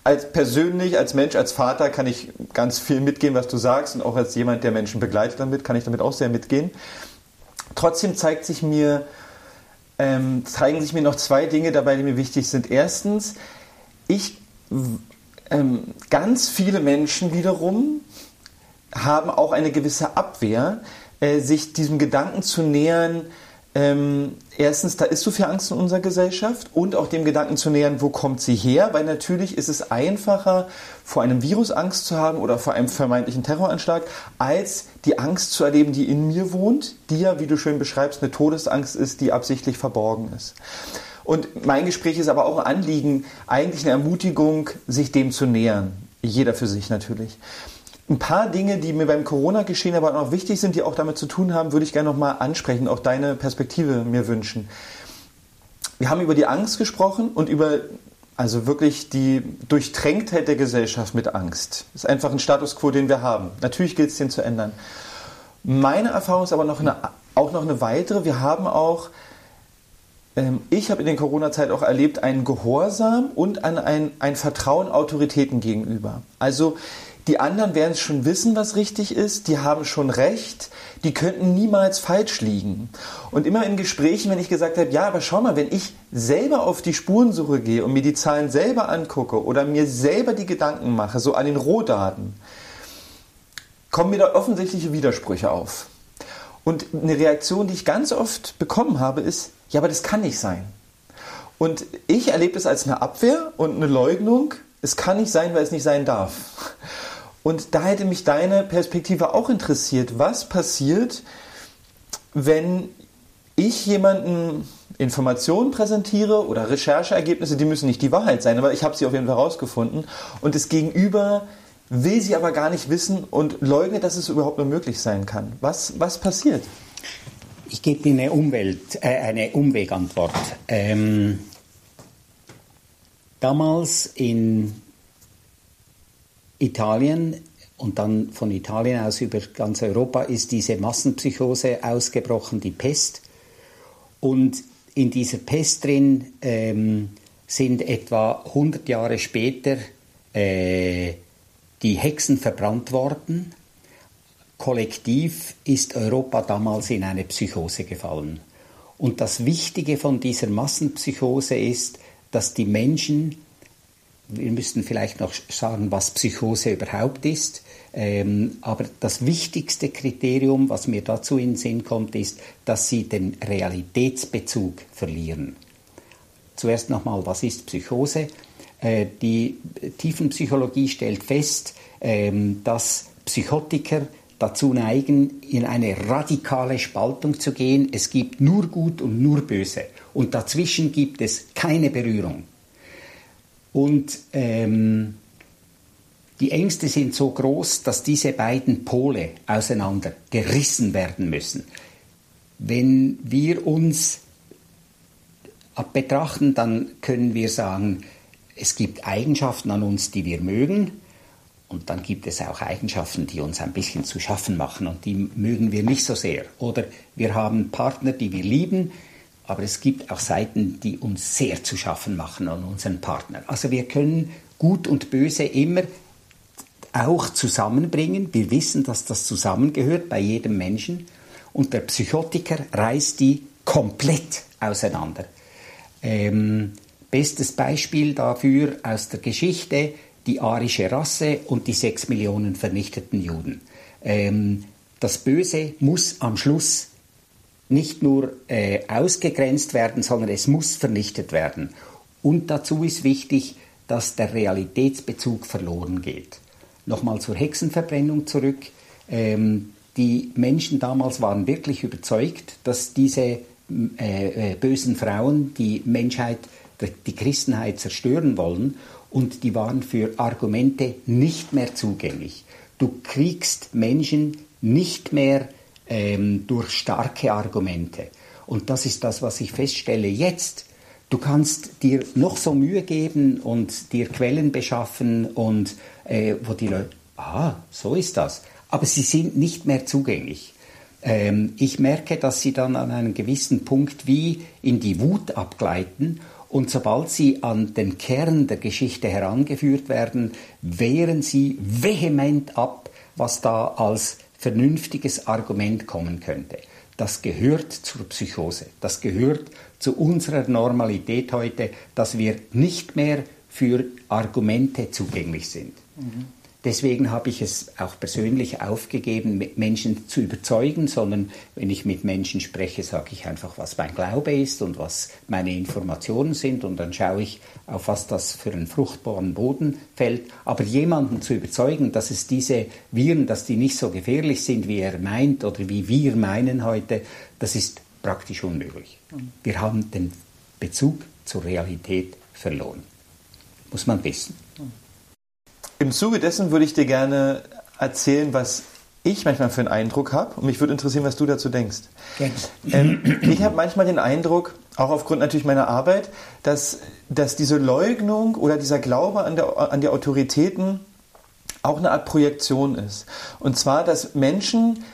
Als persönlich, als Mensch, als Vater kann ich ganz viel mitgehen, was du sagst und auch als jemand, der Menschen begleitet damit, kann ich damit auch sehr mitgehen. Trotzdem zeigt sich mir, ähm, zeigen sich mir noch zwei Dinge dabei, die mir wichtig sind. Erstens, ich, ähm, ganz viele Menschen wiederum haben auch eine gewisse Abwehr, äh, sich diesem Gedanken zu nähern, ähm, erstens, da ist so viel Angst in unserer Gesellschaft und auch dem Gedanken zu nähern, wo kommt sie her? Weil natürlich ist es einfacher, vor einem Virus Angst zu haben oder vor einem vermeintlichen Terroranschlag, als die Angst zu erleben, die in mir wohnt, die ja, wie du schön beschreibst, eine Todesangst ist, die absichtlich verborgen ist. Und mein Gespräch ist aber auch ein Anliegen, eigentlich eine Ermutigung, sich dem zu nähern. Jeder für sich natürlich. Ein paar Dinge, die mir beim Corona-Geschehen aber auch wichtig sind, die auch damit zu tun haben, würde ich gerne nochmal ansprechen, auch deine Perspektive mir wünschen. wir haben über die Angst gesprochen und über also wirklich die Durchtränktheit der Gesellschaft mit Angst. Das ist einfach ein Status quo, den wir haben. Natürlich gilt es, den zu ändern. Meine Erfahrung ist aber noch eine, auch noch eine weitere. Wir haben auch, ähm, ich habe in der Corona-Zeit auch erlebt, einen Gehorsam und ein, ein, ein Vertrauen Autoritäten gegenüber. Also die anderen werden schon wissen, was richtig ist, die haben schon recht, die könnten niemals falsch liegen. Und immer in Gesprächen, wenn ich gesagt habe, ja, aber schau mal, wenn ich selber auf die Spurensuche gehe und mir die Zahlen selber angucke oder mir selber die Gedanken mache, so an den Rohdaten, kommen mir da offensichtliche Widersprüche auf. Und eine Reaktion, die ich ganz oft bekommen habe, ist, ja, aber das kann nicht sein. Und ich erlebe es als eine Abwehr und eine Leugnung. Es kann nicht sein, weil es nicht sein darf. Und da hätte mich deine Perspektive auch interessiert. Was passiert, wenn ich jemanden Informationen präsentiere oder Rechercheergebnisse, die müssen nicht die Wahrheit sein, aber ich habe sie auf jeden Fall herausgefunden und das Gegenüber will sie aber gar nicht wissen und leugnet, dass es überhaupt nur möglich sein kann. Was, was passiert? Ich gebe Ihnen eine, Umwelt, äh, eine Umwegantwort. Ähm, damals in Italien und dann von Italien aus über ganz Europa ist diese Massenpsychose ausgebrochen, die Pest. Und in dieser Pest drin ähm, sind etwa 100 Jahre später äh, die Hexen verbrannt worden. Kollektiv ist Europa damals in eine Psychose gefallen. Und das Wichtige von dieser Massenpsychose ist, dass die Menschen, wir müssten vielleicht noch sagen, was Psychose überhaupt ist, ähm, aber das wichtigste Kriterium, was mir dazu in den Sinn kommt, ist, dass sie den Realitätsbezug verlieren. Zuerst nochmal, was ist Psychose? Äh, die Tiefenpsychologie stellt fest, ähm, dass Psychotiker dazu neigen, in eine radikale Spaltung zu gehen. Es gibt nur Gut und nur Böse. Und dazwischen gibt es keine Berührung. Und ähm, die Ängste sind so groß, dass diese beiden Pole auseinander gerissen werden müssen. Wenn wir uns betrachten, dann können wir sagen, es gibt Eigenschaften an uns, die wir mögen, und dann gibt es auch Eigenschaften, die uns ein bisschen zu schaffen machen und die mögen wir nicht so sehr. Oder wir haben Partner, die wir lieben, aber es gibt auch Seiten, die uns sehr zu schaffen machen an unseren Partner. Also wir können Gut und Böse immer auch zusammenbringen. Wir wissen, dass das zusammengehört bei jedem Menschen. Und der Psychotiker reißt die komplett auseinander. Ähm, Bestes Beispiel dafür aus der Geschichte die arische Rasse und die sechs Millionen vernichteten Juden. Ähm, das Böse muss am Schluss nicht nur äh, ausgegrenzt werden, sondern es muss vernichtet werden. Und dazu ist wichtig, dass der Realitätsbezug verloren geht. Nochmal zur Hexenverbrennung zurück. Ähm, die Menschen damals waren wirklich überzeugt, dass diese äh, äh, bösen Frauen die Menschheit die Christenheit zerstören wollen und die waren für Argumente nicht mehr zugänglich. Du kriegst Menschen nicht mehr ähm, durch starke Argumente. Und das ist das, was ich feststelle jetzt. Du kannst dir noch so Mühe geben und dir Quellen beschaffen und äh, wo die Leute, ah, so ist das. Aber sie sind nicht mehr zugänglich. Ähm, ich merke, dass sie dann an einem gewissen Punkt wie in die Wut abgleiten und sobald sie an den Kern der Geschichte herangeführt werden, wehren sie vehement ab, was da als vernünftiges Argument kommen könnte. Das gehört zur Psychose. Das gehört zu unserer Normalität heute, dass wir nicht mehr für Argumente zugänglich sind. Mhm. Deswegen habe ich es auch persönlich aufgegeben, Menschen zu überzeugen, sondern wenn ich mit Menschen spreche, sage ich einfach, was mein Glaube ist und was meine Informationen sind und dann schaue ich, auf was das für einen fruchtbaren Boden fällt. Aber jemanden zu überzeugen, dass es diese Viren, dass die nicht so gefährlich sind, wie er meint oder wie wir meinen heute, das ist praktisch unmöglich. Wir haben den Bezug zur Realität verloren. Muss man wissen. Im Zuge dessen würde ich dir gerne erzählen, was ich manchmal für einen Eindruck habe und mich würde interessieren, was du dazu denkst. Ähm, ich habe manchmal den Eindruck, auch aufgrund natürlich meiner Arbeit, dass, dass diese Leugnung oder dieser Glaube an, der, an die Autoritäten auch eine Art Projektion ist. Und zwar, dass Menschen,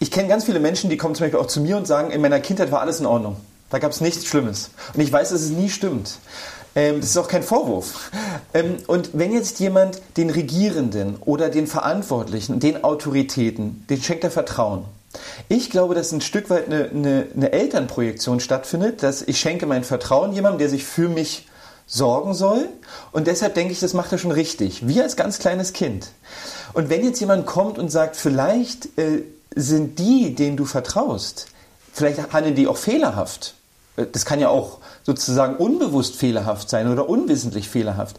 ich kenne ganz viele Menschen, die kommen zum Beispiel auch zu mir und sagen, in meiner Kindheit war alles in Ordnung. Da gab es nichts Schlimmes. Und ich weiß, dass es nie stimmt. Ähm, das ist auch kein Vorwurf. Ähm, und wenn jetzt jemand den Regierenden oder den Verantwortlichen, den Autoritäten, den schenkt er Vertrauen. Ich glaube, dass ein Stück weit eine, eine, eine Elternprojektion stattfindet, dass ich schenke mein Vertrauen jemandem, der sich für mich sorgen soll. Und deshalb denke ich, das macht er schon richtig. Wie als ganz kleines Kind. Und wenn jetzt jemand kommt und sagt, vielleicht äh, sind die, denen du vertraust, vielleicht handeln die auch fehlerhaft. Das kann ja auch sozusagen unbewusst fehlerhaft sein oder unwissentlich fehlerhaft.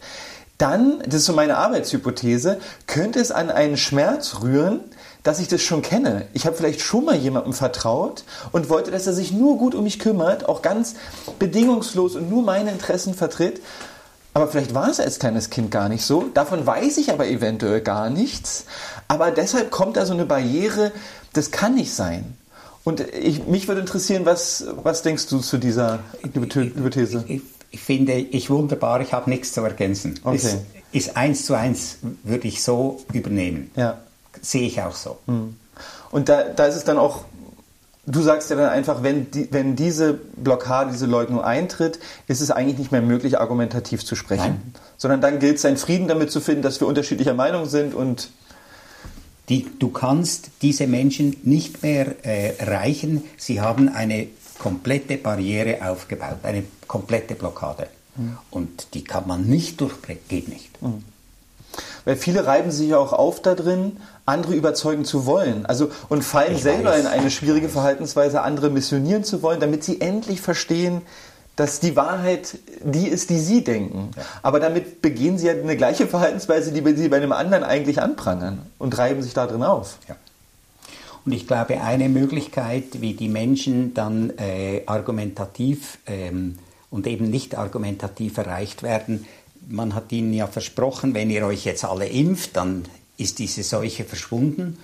Dann, das ist so meine Arbeitshypothese, könnte es an einen Schmerz rühren, dass ich das schon kenne. Ich habe vielleicht schon mal jemandem vertraut und wollte, dass er sich nur gut um mich kümmert, auch ganz bedingungslos und nur meine Interessen vertritt. Aber vielleicht war es als kleines Kind gar nicht so. Davon weiß ich aber eventuell gar nichts. Aber deshalb kommt da so eine Barriere, das kann nicht sein. Und ich, mich würde interessieren, was, was denkst du zu dieser Hypothese? Ich, ich, ich, finde ich wunderbar, ich habe nichts zu ergänzen. Okay. Ist, ist eins zu eins, würde ich so übernehmen. Ja sehe ich auch so. Hm. Und da, da ist es dann auch, du sagst ja dann einfach, wenn, die, wenn diese Blockade, diese Leugnung eintritt, ist es eigentlich nicht mehr möglich, argumentativ zu sprechen. Nein. Sondern dann gilt es, einen Frieden damit zu finden, dass wir unterschiedlicher Meinung sind und die, du kannst diese Menschen nicht mehr äh, erreichen. Sie haben eine komplette Barriere aufgebaut, eine komplette Blockade. Mhm. Und die kann man nicht durchbrechen, geht nicht. Mhm. Weil viele reiben sich auch auf da drin, andere überzeugen zu wollen. Also und fallen ich selber weiß. in eine schwierige Verhaltensweise, andere missionieren zu wollen, damit sie endlich verstehen, dass die Wahrheit die ist, die sie denken. Ja. Aber damit begehen sie ja eine gleiche Verhaltensweise, die sie bei einem anderen eigentlich anprangern und reiben sich da drin auf. Ja. Und ich glaube, eine Möglichkeit, wie die Menschen dann äh, argumentativ ähm, und eben nicht argumentativ erreicht werden, man hat ihnen ja versprochen, wenn ihr euch jetzt alle impft, dann ist diese Seuche verschwunden.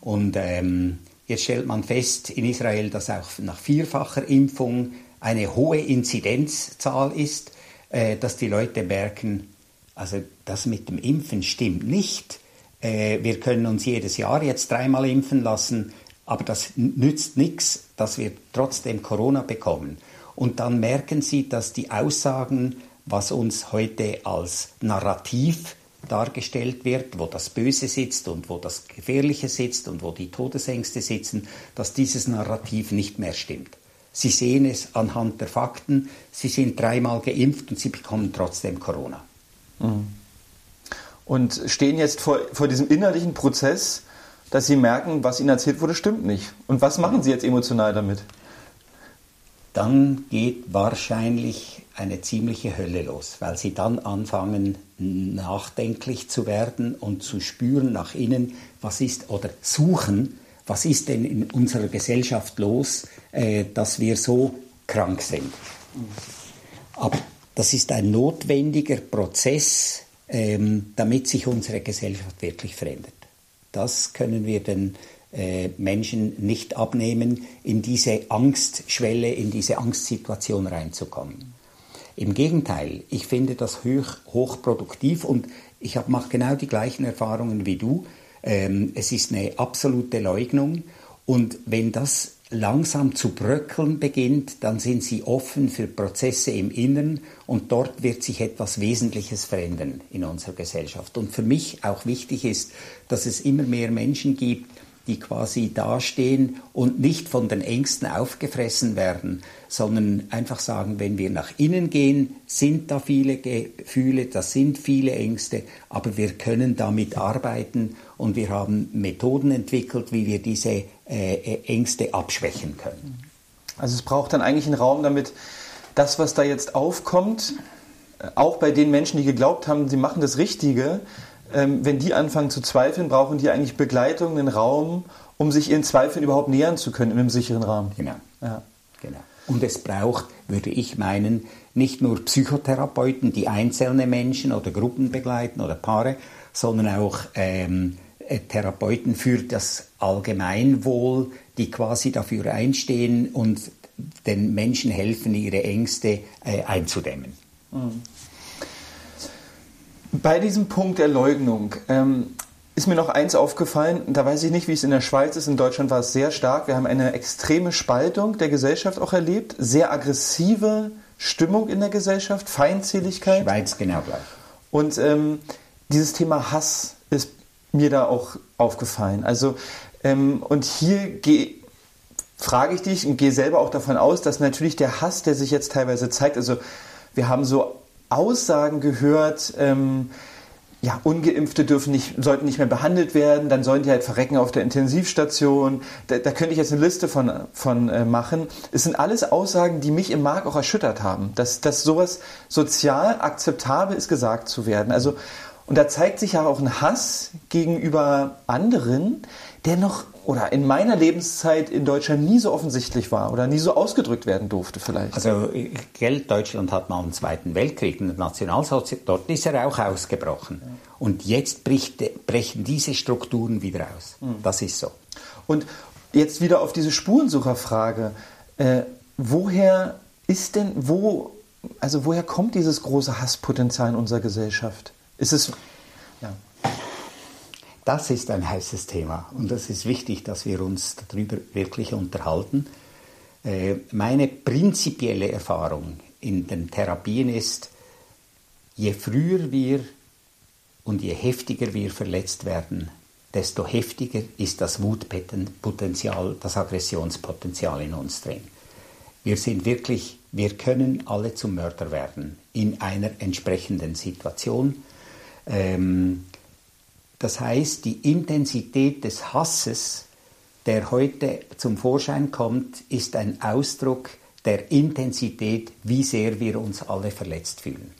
Und ähm, jetzt stellt man fest in Israel, dass auch nach vierfacher Impfung eine hohe Inzidenzzahl ist, äh, dass die Leute merken, also das mit dem Impfen stimmt nicht. Äh, wir können uns jedes Jahr jetzt dreimal impfen lassen, aber das nützt nichts, dass wir trotzdem Corona bekommen. Und dann merken sie, dass die Aussagen was uns heute als Narrativ dargestellt wird, wo das Böse sitzt und wo das Gefährliche sitzt und wo die Todesängste sitzen, dass dieses Narrativ nicht mehr stimmt. Sie sehen es anhand der Fakten, sie sind dreimal geimpft und sie bekommen trotzdem Corona. Mhm. Und stehen jetzt vor, vor diesem innerlichen Prozess, dass sie merken, was ihnen erzählt wurde, stimmt nicht. Und was machen sie jetzt emotional damit? Dann geht wahrscheinlich eine ziemliche Hölle los, weil sie dann anfangen nachdenklich zu werden und zu spüren nach innen, was ist oder suchen, was ist denn in unserer Gesellschaft los, äh, dass wir so krank sind. Aber das ist ein notwendiger Prozess, ähm, damit sich unsere Gesellschaft wirklich verändert. Das können wir den äh, Menschen nicht abnehmen, in diese Angstschwelle, in diese Angstsituation reinzukommen. Im Gegenteil, ich finde das hoch, hochproduktiv und ich mache genau die gleichen Erfahrungen wie du. Ähm, es ist eine absolute Leugnung und wenn das langsam zu bröckeln beginnt, dann sind sie offen für Prozesse im Inneren und dort wird sich etwas Wesentliches verändern in unserer Gesellschaft. Und für mich auch wichtig ist, dass es immer mehr Menschen gibt, die quasi dastehen und nicht von den Ängsten aufgefressen werden, sondern einfach sagen, wenn wir nach innen gehen, sind da viele Gefühle, das sind viele Ängste, aber wir können damit arbeiten und wir haben Methoden entwickelt, wie wir diese äh, Ängste abschwächen können. Also es braucht dann eigentlich einen Raum, damit das, was da jetzt aufkommt, auch bei den Menschen, die geglaubt haben, sie machen das Richtige, ähm, wenn die anfangen zu zweifeln, brauchen die eigentlich Begleitung, einen Raum, um sich ihren Zweifeln überhaupt nähern zu können in einem sicheren Rahmen. Genau. Ja. genau. Und es braucht, würde ich meinen, nicht nur Psychotherapeuten, die einzelne Menschen oder Gruppen begleiten oder Paare, sondern auch ähm, äh, Therapeuten für das Allgemeinwohl, die quasi dafür einstehen und den Menschen helfen, ihre Ängste äh, einzudämmen. Mhm. Bei diesem Punkt der Leugnung ähm, ist mir noch eins aufgefallen, da weiß ich nicht, wie es in der Schweiz ist, in Deutschland war es sehr stark. Wir haben eine extreme Spaltung der Gesellschaft auch erlebt, sehr aggressive Stimmung in der Gesellschaft, Feindseligkeit. Schweiz genau gleich. Und ähm, dieses Thema Hass ist mir da auch aufgefallen. Also, ähm, und hier gehe frage ich dich und gehe selber auch davon aus, dass natürlich der Hass, der sich jetzt teilweise zeigt, also wir haben so Aussagen gehört, ähm, ja, Ungeimpfte dürfen nicht, sollten nicht mehr behandelt werden, dann sollen die halt verrecken auf der Intensivstation. Da, da könnte ich jetzt eine Liste von, von äh, machen. Es sind alles Aussagen, die mich im Mark auch erschüttert haben, dass, dass sowas sozial akzeptabel ist, gesagt zu werden. Also, und da zeigt sich ja auch ein Hass gegenüber anderen, der noch oder in meiner Lebenszeit in Deutschland nie so offensichtlich war oder nie so ausgedrückt werden durfte vielleicht. Also Geld, Deutschland hat mal einen Zweiten Weltkrieg, einen Nationalsozialismus, dort ist er auch ausgebrochen. Ja. Und jetzt bricht, brechen diese Strukturen wieder aus. Mhm. Das ist so. Und jetzt wieder auf diese Spurensucherfrage. Äh, woher ist denn, wo, also woher kommt dieses große Hasspotenzial in unserer Gesellschaft? Ist es das ist ein heißes Thema und es ist wichtig, dass wir uns darüber wirklich unterhalten. Äh, meine prinzipielle Erfahrung in den Therapien ist, je früher wir und je heftiger wir verletzt werden, desto heftiger ist das Wutpotenzial, das Aggressionspotenzial in uns drin. Wir sind wirklich, wir können alle zum Mörder werden in einer entsprechenden Situation. Ähm, das heißt, die Intensität des Hasses, der heute zum Vorschein kommt, ist ein Ausdruck der Intensität, wie sehr wir uns alle verletzt fühlen.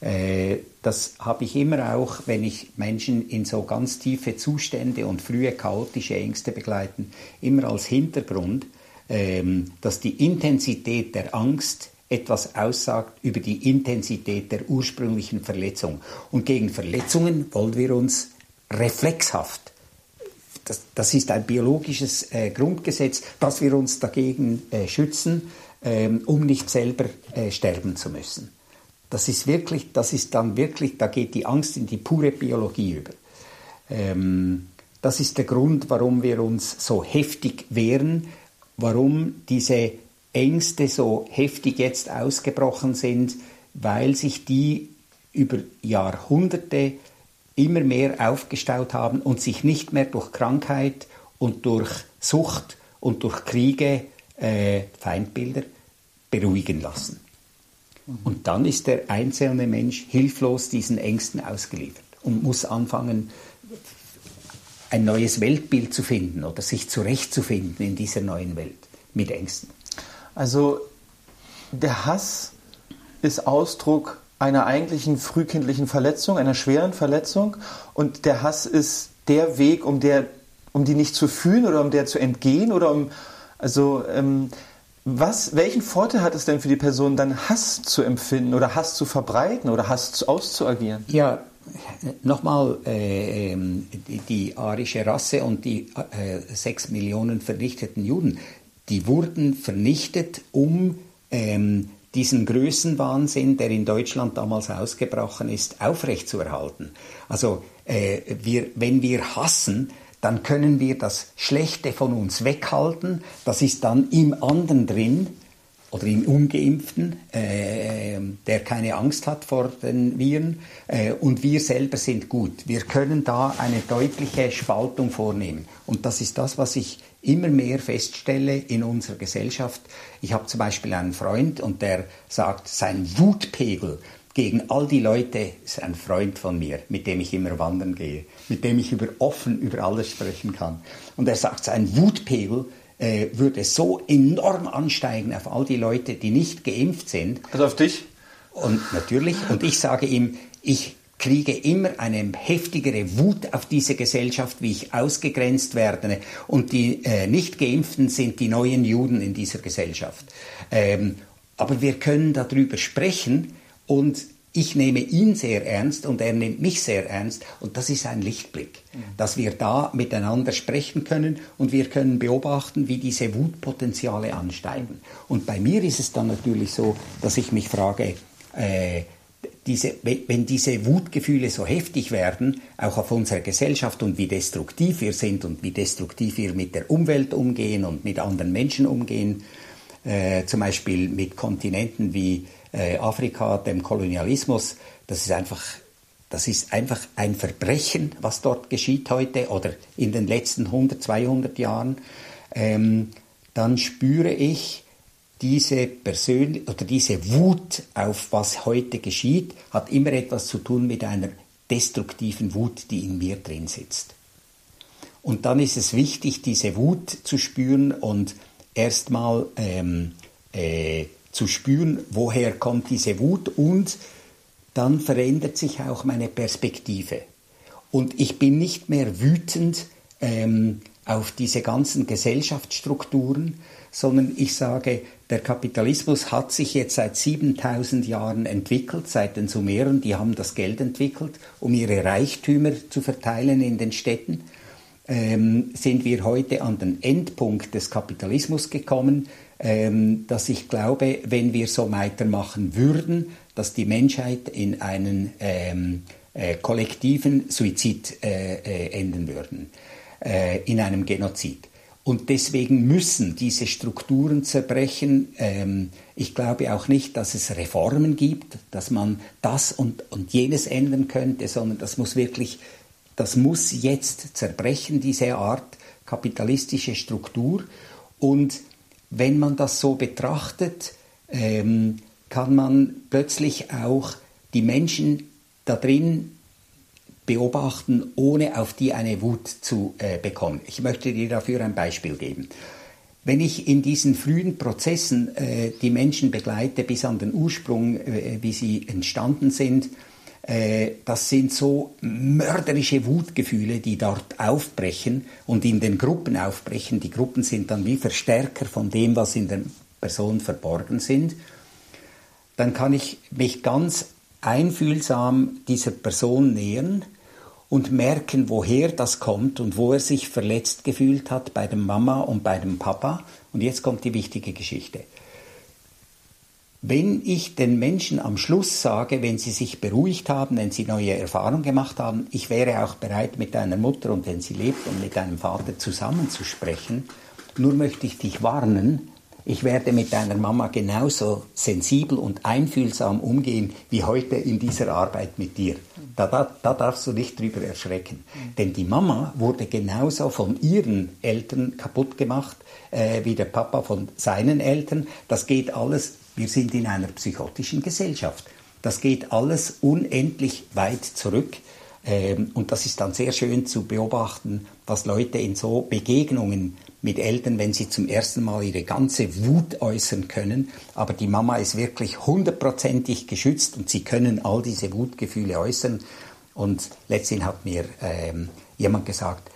Äh, das habe ich immer auch, wenn ich Menschen in so ganz tiefe Zustände und frühe chaotische Ängste begleiten, immer als Hintergrund, ähm, dass die Intensität der Angst etwas aussagt über die Intensität der ursprünglichen Verletzung. Und gegen Verletzungen wollen wir uns reflexhaft, das, das ist ein biologisches äh, Grundgesetz, dass wir uns dagegen äh, schützen, ähm, um nicht selber äh, sterben zu müssen. Das ist wirklich, das ist dann wirklich, da geht die Angst in die pure Biologie über. Ähm, das ist der Grund, warum wir uns so heftig wehren, warum diese Ängste so heftig jetzt ausgebrochen sind, weil sich die über Jahrhunderte immer mehr aufgestaut haben und sich nicht mehr durch Krankheit und durch Sucht und durch Kriege, äh, Feindbilder beruhigen lassen. Mhm. Und dann ist der einzelne Mensch hilflos diesen Ängsten ausgeliefert und muss anfangen, ein neues Weltbild zu finden oder sich zurechtzufinden in dieser neuen Welt mit Ängsten. Also der Hass ist Ausdruck einer eigentlichen frühkindlichen Verletzung, einer schweren Verletzung und der Hass ist der Weg, um der, um die nicht zu fühlen oder um der zu entgehen oder um, also ähm, was, welchen Vorteil hat es denn für die Person, dann Hass zu empfinden oder Hass zu verbreiten oder Hass auszuagieren? Ja, nochmal, äh, ähm, die, arische Rasse und die äh, sechs Millionen vernichteten Juden, die wurden vernichtet, um ähm, diesen Größenwahnsinn, der in Deutschland damals ausgebrochen ist, aufrechtzuerhalten. Also äh, wir, wenn wir hassen, dann können wir das Schlechte von uns weghalten. Das ist dann im anderen drin oder im Ungeimpften, äh, der keine Angst hat vor den Viren. Äh, und wir selber sind gut. Wir können da eine deutliche Spaltung vornehmen. Und das ist das, was ich immer mehr feststelle in unserer Gesellschaft. Ich habe zum Beispiel einen Freund und der sagt, sein Wutpegel gegen all die Leute ist ein Freund von mir, mit dem ich immer wandern gehe, mit dem ich über offen über alles sprechen kann. Und er sagt, sein Wutpegel äh, würde so enorm ansteigen auf all die Leute, die nicht geimpft sind. Also auf dich? Und natürlich. Und ich sage ihm, ich kriege immer eine heftigere Wut auf diese Gesellschaft, wie ich ausgegrenzt werde. Und die äh, Nicht-Geimpften sind die neuen Juden in dieser Gesellschaft. Ähm, aber wir können darüber sprechen und ich nehme ihn sehr ernst und er nimmt mich sehr ernst und das ist ein Lichtblick, mhm. dass wir da miteinander sprechen können und wir können beobachten, wie diese Wutpotenziale ansteigen. Und bei mir ist es dann natürlich so, dass ich mich frage, äh, diese, wenn diese Wutgefühle so heftig werden, auch auf unserer Gesellschaft und wie destruktiv wir sind und wie destruktiv wir mit der Umwelt umgehen und mit anderen Menschen umgehen, äh, zum Beispiel mit Kontinenten wie äh, Afrika, dem Kolonialismus, das ist einfach das ist einfach ein Verbrechen, was dort geschieht heute oder in den letzten 100, 200 Jahren. Ähm, dann spüre ich diese Persön oder diese Wut auf was heute geschieht, hat immer etwas zu tun mit einer destruktiven Wut, die in mir drin sitzt. Und dann ist es wichtig, diese Wut zu spüren und erstmal ähm, äh, zu spüren, woher kommt diese Wut und dann verändert sich auch meine Perspektive. Und ich bin nicht mehr wütend ähm, auf diese ganzen Gesellschaftsstrukturen, sondern ich sage, der Kapitalismus hat sich jetzt seit 7000 Jahren entwickelt, seit den Sumeren, die haben das Geld entwickelt, um ihre Reichtümer zu verteilen in den Städten. Ähm, sind wir heute an den Endpunkt des Kapitalismus gekommen, ähm, dass ich glaube, wenn wir so weitermachen würden, dass die Menschheit in einen ähm, äh, kollektiven Suizid äh, äh, enden würden, äh, in einem Genozid. Und deswegen müssen diese Strukturen zerbrechen. Ähm, ich glaube auch nicht, dass es Reformen gibt, dass man das und, und jenes ändern könnte, sondern das muss wirklich, das muss jetzt zerbrechen, diese Art kapitalistische Struktur. Und wenn man das so betrachtet, ähm, kann man plötzlich auch die Menschen da drin beobachten, ohne auf die eine Wut zu äh, bekommen. Ich möchte dir dafür ein Beispiel geben. Wenn ich in diesen frühen Prozessen äh, die Menschen begleite bis an den Ursprung, äh, wie sie entstanden sind, äh, das sind so mörderische Wutgefühle, die dort aufbrechen und in den Gruppen aufbrechen. Die Gruppen sind dann wie Verstärker von dem, was in der Person verborgen sind. Dann kann ich mich ganz einfühlsam dieser Person nähern und merken, woher das kommt und wo er sich verletzt gefühlt hat bei der Mama und bei dem Papa. Und jetzt kommt die wichtige Geschichte. Wenn ich den Menschen am Schluss sage, wenn sie sich beruhigt haben, wenn sie neue Erfahrungen gemacht haben, ich wäre auch bereit, mit deiner Mutter und wenn sie lebt und mit deinem Vater zusammenzusprechen, nur möchte ich dich warnen, ich werde mit deiner Mama genauso sensibel und einfühlsam umgehen wie heute in dieser Arbeit mit dir. Da, da, da darfst du nicht drüber erschrecken. Denn die Mama wurde genauso von ihren Eltern kaputt gemacht äh, wie der Papa von seinen Eltern. Das geht alles wir sind in einer psychotischen Gesellschaft. Das geht alles unendlich weit zurück. Ähm, und das ist dann sehr schön zu beobachten, was Leute in so Begegnungen mit Eltern, wenn sie zum ersten Mal ihre ganze Wut äußern können, aber die Mama ist wirklich hundertprozentig geschützt und sie können all diese Wutgefühle äußern. Und letztendlich hat mir ähm, jemand gesagt,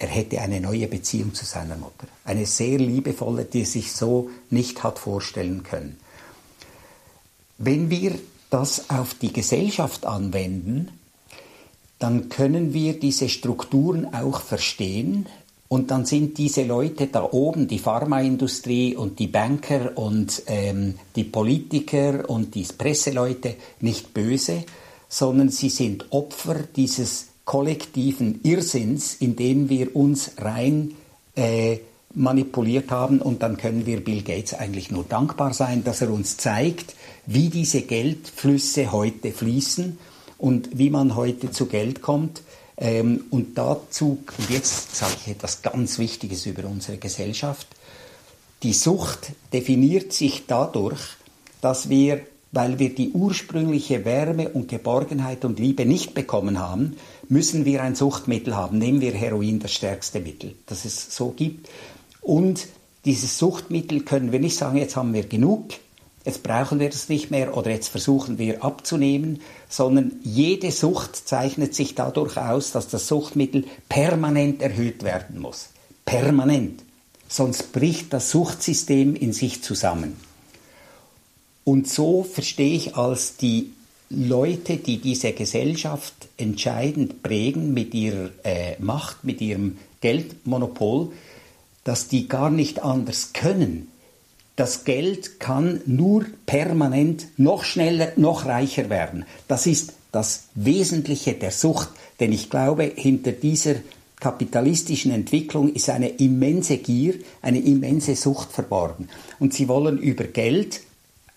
er hätte eine neue Beziehung zu seiner Mutter. Eine sehr liebevolle, die er sich so nicht hat vorstellen können. Wenn wir das auf die Gesellschaft anwenden, dann können wir diese Strukturen auch verstehen und dann sind diese Leute da oben, die Pharmaindustrie und die Banker und ähm, die Politiker und die Presseleute nicht böse, sondern sie sind Opfer dieses kollektiven Irrsinns, in den wir uns rein äh, manipuliert haben. Und dann können wir Bill Gates eigentlich nur dankbar sein, dass er uns zeigt, wie diese Geldflüsse heute fließen und wie man heute zu Geld kommt. Ähm, und dazu, und jetzt sage ich etwas ganz Wichtiges über unsere Gesellschaft, die Sucht definiert sich dadurch, dass wir, weil wir die ursprüngliche Wärme und Geborgenheit und Liebe nicht bekommen haben, müssen wir ein Suchtmittel haben. Nehmen wir Heroin, das stärkste Mittel, das es so gibt. Und dieses Suchtmittel können wir nicht sagen, jetzt haben wir genug, jetzt brauchen wir das nicht mehr oder jetzt versuchen wir abzunehmen, sondern jede Sucht zeichnet sich dadurch aus, dass das Suchtmittel permanent erhöht werden muss. Permanent. Sonst bricht das Suchtsystem in sich zusammen. Und so verstehe ich als die Leute, die diese Gesellschaft entscheidend prägen mit ihrer äh, Macht, mit ihrem Geldmonopol, dass die gar nicht anders können. Das Geld kann nur permanent noch schneller, noch reicher werden. Das ist das Wesentliche der Sucht, denn ich glaube, hinter dieser kapitalistischen Entwicklung ist eine immense Gier, eine immense Sucht verborgen. Und sie wollen über Geld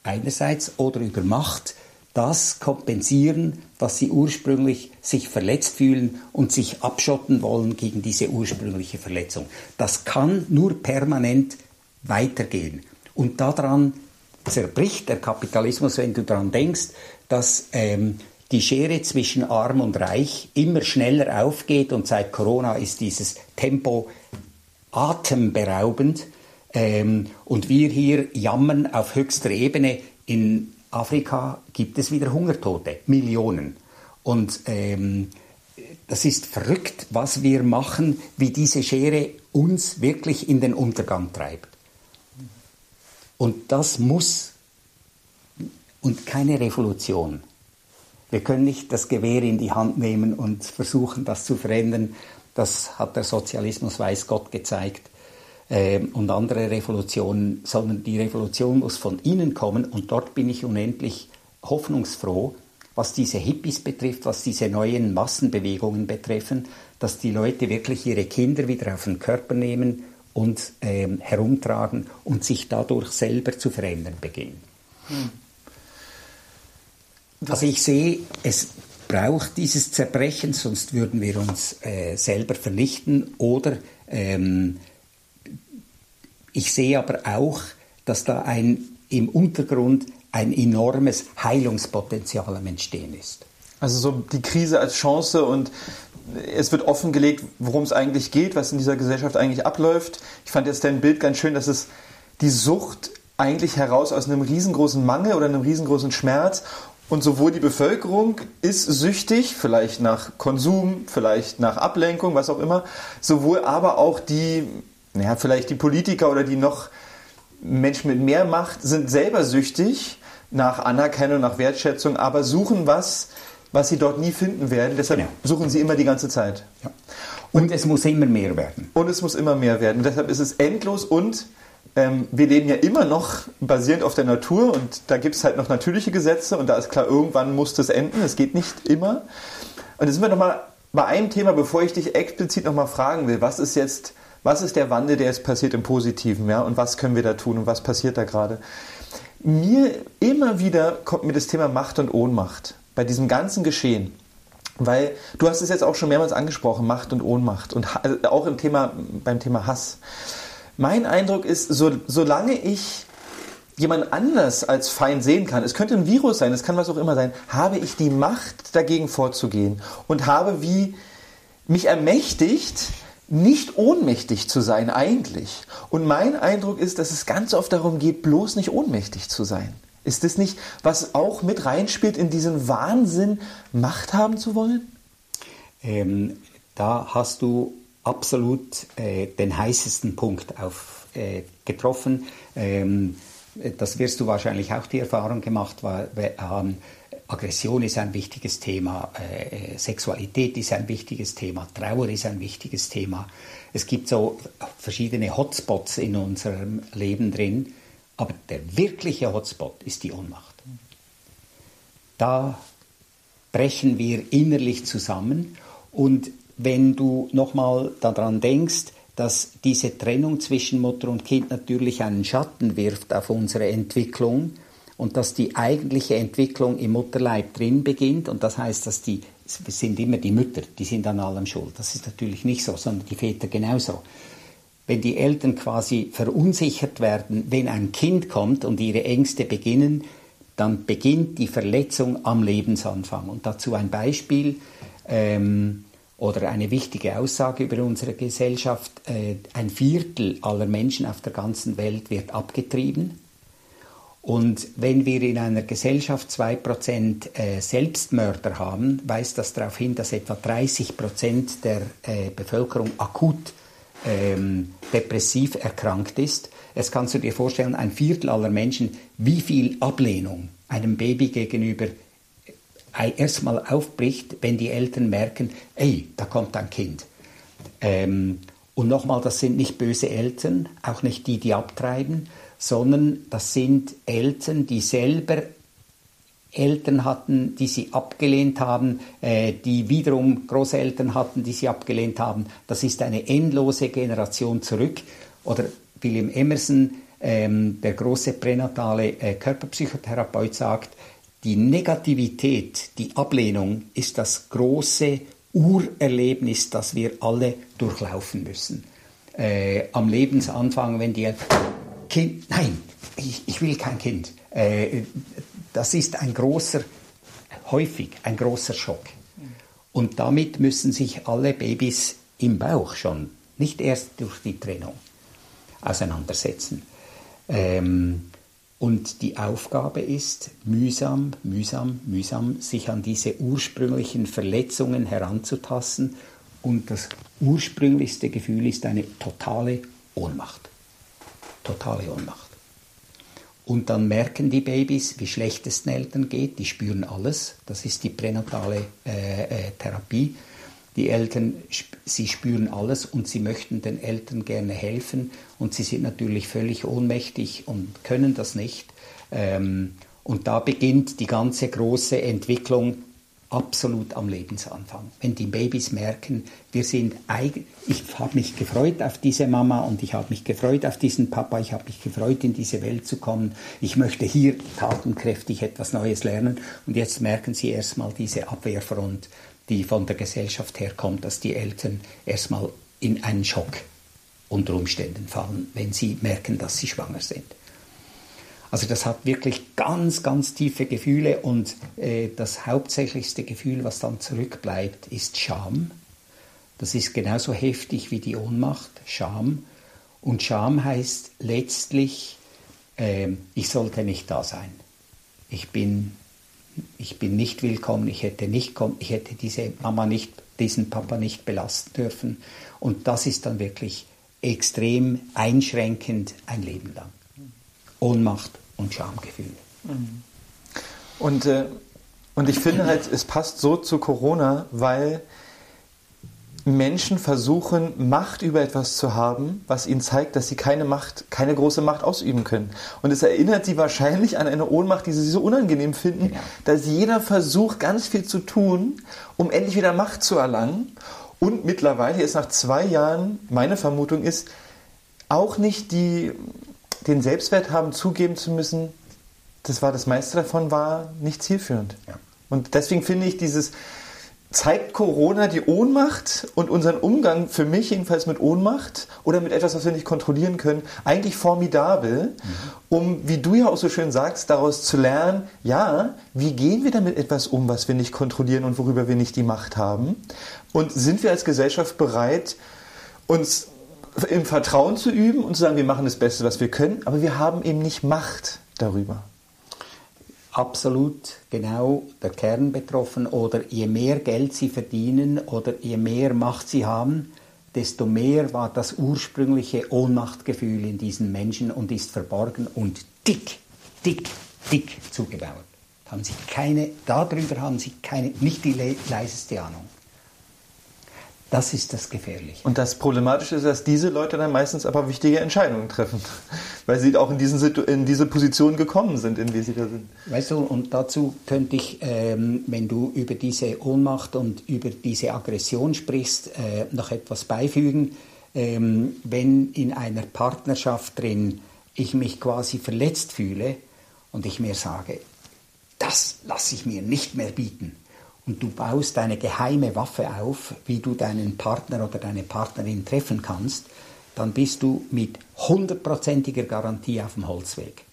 einerseits oder über Macht das kompensieren, was sie ursprünglich sich verletzt fühlen und sich abschotten wollen gegen diese ursprüngliche Verletzung. Das kann nur permanent weitergehen. Und daran zerbricht der Kapitalismus, wenn du daran denkst, dass ähm, die Schere zwischen arm und reich immer schneller aufgeht und seit Corona ist dieses Tempo atemberaubend. Ähm, und wir hier jammern auf höchster Ebene. In Afrika gibt es wieder Hungertote, Millionen. Und ähm, das ist verrückt, was wir machen, wie diese Schere uns wirklich in den Untergang treibt. Und das muss und keine Revolution. Wir können nicht das Gewehr in die Hand nehmen und versuchen, das zu verändern. Das hat der Sozialismus, weiß Gott, gezeigt. Ähm, und andere Revolutionen, sondern die Revolution muss von innen kommen. Und dort bin ich unendlich hoffnungsfroh, was diese Hippies betrifft, was diese neuen Massenbewegungen betreffen, dass die Leute wirklich ihre Kinder wieder auf den Körper nehmen und ähm, herumtragen und sich dadurch selber zu verändern beginnen. Hm. Also ich sehe, es braucht dieses Zerbrechen, sonst würden wir uns äh, selber vernichten. Oder ähm, ich sehe aber auch, dass da ein, im Untergrund ein enormes Heilungspotenzial am Entstehen ist. Also so die Krise als Chance und es wird offengelegt, worum es eigentlich geht, was in dieser Gesellschaft eigentlich abläuft. Ich fand jetzt dein Bild ganz schön, dass es die Sucht eigentlich heraus aus einem riesengroßen Mangel oder einem riesengroßen Schmerz und sowohl die Bevölkerung ist süchtig, vielleicht nach Konsum, vielleicht nach Ablenkung, was auch immer, sowohl aber auch die, naja, vielleicht die Politiker oder die noch Menschen mit mehr Macht sind selber süchtig nach Anerkennung, nach Wertschätzung, aber suchen was, was sie dort nie finden werden. Deshalb genau. suchen sie immer die ganze Zeit. Ja. Und, und, es muss immer mehr werden. Und es muss immer mehr werden. Deshalb ist es endlos und ähm, wir leben ja immer noch basierend auf der Natur und da gibt es halt noch natürliche Gesetze und da ist klar, irgendwann muss das enden. Es geht nicht immer. Und jetzt sind wir nochmal bei einem Thema, bevor ich dich explizit nochmal fragen will, was ist jetzt, was ist der Wandel, der jetzt passiert im Positiven, ja, und was können wir da tun und was passiert da gerade? Mir immer wieder kommt mir das Thema Macht und Ohnmacht bei diesem ganzen Geschehen. Weil du hast es jetzt auch schon mehrmals angesprochen, Macht und Ohnmacht und also auch im Thema, beim Thema Hass. Mein Eindruck ist, so, solange ich jemand anders als Feind sehen kann, es könnte ein Virus sein, es kann was auch immer sein, habe ich die Macht dagegen vorzugehen und habe wie mich ermächtigt, nicht ohnmächtig zu sein eigentlich. Und mein Eindruck ist, dass es ganz oft darum geht, bloß nicht ohnmächtig zu sein. Ist das nicht, was auch mit reinspielt in diesen Wahnsinn, Macht haben zu wollen? Ähm, da hast du absolut äh, den heißesten Punkt auf, äh, getroffen. Ähm, das wirst du wahrscheinlich auch die Erfahrung gemacht, weil ähm, Aggression ist ein wichtiges Thema, äh, Sexualität ist ein wichtiges Thema, Trauer ist ein wichtiges Thema. Es gibt so verschiedene Hotspots in unserem Leben drin, aber der wirkliche Hotspot ist die Ohnmacht. Da brechen wir innerlich zusammen und wenn du nochmal daran denkst, dass diese Trennung zwischen Mutter und Kind natürlich einen Schatten wirft auf unsere Entwicklung und dass die eigentliche Entwicklung im Mutterleib drin beginnt und das heißt, dass die sind immer die Mütter, die sind an allem schuld. Das ist natürlich nicht so, sondern die Väter genauso. Wenn die Eltern quasi verunsichert werden, wenn ein Kind kommt und ihre Ängste beginnen, dann beginnt die Verletzung am Lebensanfang. Und dazu ein Beispiel. Ähm, oder eine wichtige Aussage über unsere Gesellschaft. Äh, ein Viertel aller Menschen auf der ganzen Welt wird abgetrieben. Und wenn wir in einer Gesellschaft 2% äh, Selbstmörder haben, weist das darauf hin, dass etwa 30% der äh, Bevölkerung akut ähm, depressiv erkrankt ist. Jetzt kannst du dir vorstellen, ein Viertel aller Menschen, wie viel Ablehnung einem Baby gegenüber erstmal aufbricht, wenn die Eltern merken, ey, da kommt ein Kind. Ähm, und nochmal, das sind nicht böse Eltern, auch nicht die, die abtreiben, sondern das sind Eltern, die selber Eltern hatten, die sie abgelehnt haben, äh, die wiederum Großeltern hatten, die sie abgelehnt haben. Das ist eine endlose Generation zurück. Oder William Emerson, ähm, der große pränatale äh, Körperpsychotherapeut, sagt, die Negativität, die Ablehnung ist das große Urerlebnis, das wir alle durchlaufen müssen. Äh, am Lebensanfang, wenn die Kind, nein, ich, ich will kein Kind. Äh, das ist ein großer, häufig ein großer Schock. Und damit müssen sich alle Babys im Bauch schon, nicht erst durch die Trennung, auseinandersetzen. Ähm, und die Aufgabe ist, mühsam, mühsam, mühsam sich an diese ursprünglichen Verletzungen heranzutasten. Und das ursprünglichste Gefühl ist eine totale Ohnmacht. Totale Ohnmacht. Und dann merken die Babys, wie schlecht es den Eltern geht. Die spüren alles. Das ist die pränatale äh, äh, Therapie. Die Eltern, sie spüren alles und sie möchten den Eltern gerne helfen und sie sind natürlich völlig ohnmächtig und können das nicht. Ähm, und da beginnt die ganze große Entwicklung absolut am Lebensanfang. Wenn die Babys merken, wir sind ich habe mich gefreut auf diese Mama und ich habe mich gefreut auf diesen Papa, ich habe mich gefreut in diese Welt zu kommen. Ich möchte hier tatenkräftig etwas Neues lernen und jetzt merken sie erstmal diese Abwehrfront die von der Gesellschaft herkommt, dass die Eltern erstmal in einen Schock unter Umständen fallen, wenn sie merken, dass sie schwanger sind. Also das hat wirklich ganz, ganz tiefe Gefühle und äh, das hauptsächlichste Gefühl, was dann zurückbleibt, ist Scham. Das ist genauso heftig wie die Ohnmacht, Scham. Und Scham heißt letztlich, äh, ich sollte nicht da sein. Ich bin ich bin nicht willkommen, ich hätte, nicht, ich hätte diese Mama nicht, diesen Papa nicht belasten dürfen. Und das ist dann wirklich extrem einschränkend ein Leben lang. Ohnmacht und Schamgefühl. Und, äh, und ich finde halt, es passt so zu Corona, weil Menschen versuchen, Macht über etwas zu haben, was ihnen zeigt, dass sie keine Macht, keine große Macht ausüben können. Und es erinnert sie wahrscheinlich an eine Ohnmacht, die sie so unangenehm finden, genau. dass jeder versucht, ganz viel zu tun, um endlich wieder Macht zu erlangen. Und mittlerweile ist nach zwei Jahren, meine Vermutung ist, auch nicht die, den Selbstwert haben, zugeben zu müssen, das war das meiste davon war nicht zielführend. Ja. Und deswegen finde ich dieses, zeigt Corona die Ohnmacht und unseren Umgang für mich jedenfalls mit Ohnmacht oder mit etwas, was wir nicht kontrollieren können, eigentlich formidabel, mhm. um, wie du ja auch so schön sagst, daraus zu lernen, ja, wie gehen wir damit etwas um, was wir nicht kontrollieren und worüber wir nicht die Macht haben? Und sind wir als Gesellschaft bereit, uns im Vertrauen zu üben und zu sagen, wir machen das Beste, was wir können, aber wir haben eben nicht Macht darüber absolut genau der Kern betroffen oder je mehr Geld sie verdienen oder je mehr Macht sie haben, desto mehr war das ursprüngliche Ohnmachtgefühl in diesen Menschen und ist verborgen und dick, dick, dick zugebaut. Haben sie keine, darüber haben sie keine, nicht die leiseste Ahnung. Das ist das Gefährliche. Und das Problematische ist, dass diese Leute dann meistens aber wichtige Entscheidungen treffen, [laughs] weil sie auch in, diesen, in diese Position gekommen sind, in die sie da sind. Weißt du, und dazu könnte ich, ähm, wenn du über diese Ohnmacht und über diese Aggression sprichst, äh, noch etwas beifügen. Ähm, wenn in einer Partnerschaft drin ich mich quasi verletzt fühle und ich mir sage, das lasse ich mir nicht mehr bieten und du baust eine geheime Waffe auf, wie du deinen Partner oder deine Partnerin treffen kannst, dann bist du mit hundertprozentiger Garantie auf dem Holzweg.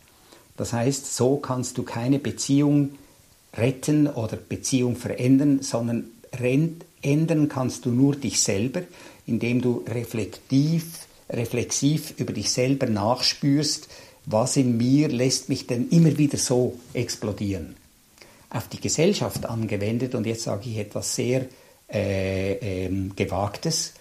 Das heißt, so kannst du keine Beziehung retten oder Beziehung verändern, sondern ändern kannst du nur dich selber, indem du reflektiv, reflexiv über dich selber nachspürst, was in mir lässt mich denn immer wieder so explodieren auf die Gesellschaft angewendet, und jetzt sage ich etwas sehr äh, ähm, Gewagtes,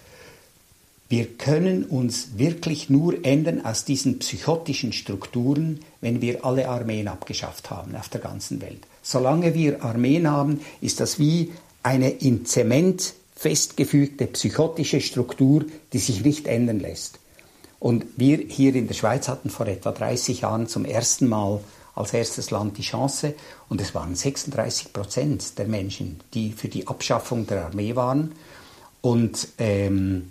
wir können uns wirklich nur ändern aus diesen psychotischen Strukturen, wenn wir alle Armeen abgeschafft haben auf der ganzen Welt. Solange wir Armeen haben, ist das wie eine in Zement festgefügte psychotische Struktur, die sich nicht ändern lässt. Und wir hier in der Schweiz hatten vor etwa 30 Jahren zum ersten Mal als erstes Land die Chance und es waren 36 Prozent der Menschen, die für die Abschaffung der Armee waren. Und ähm,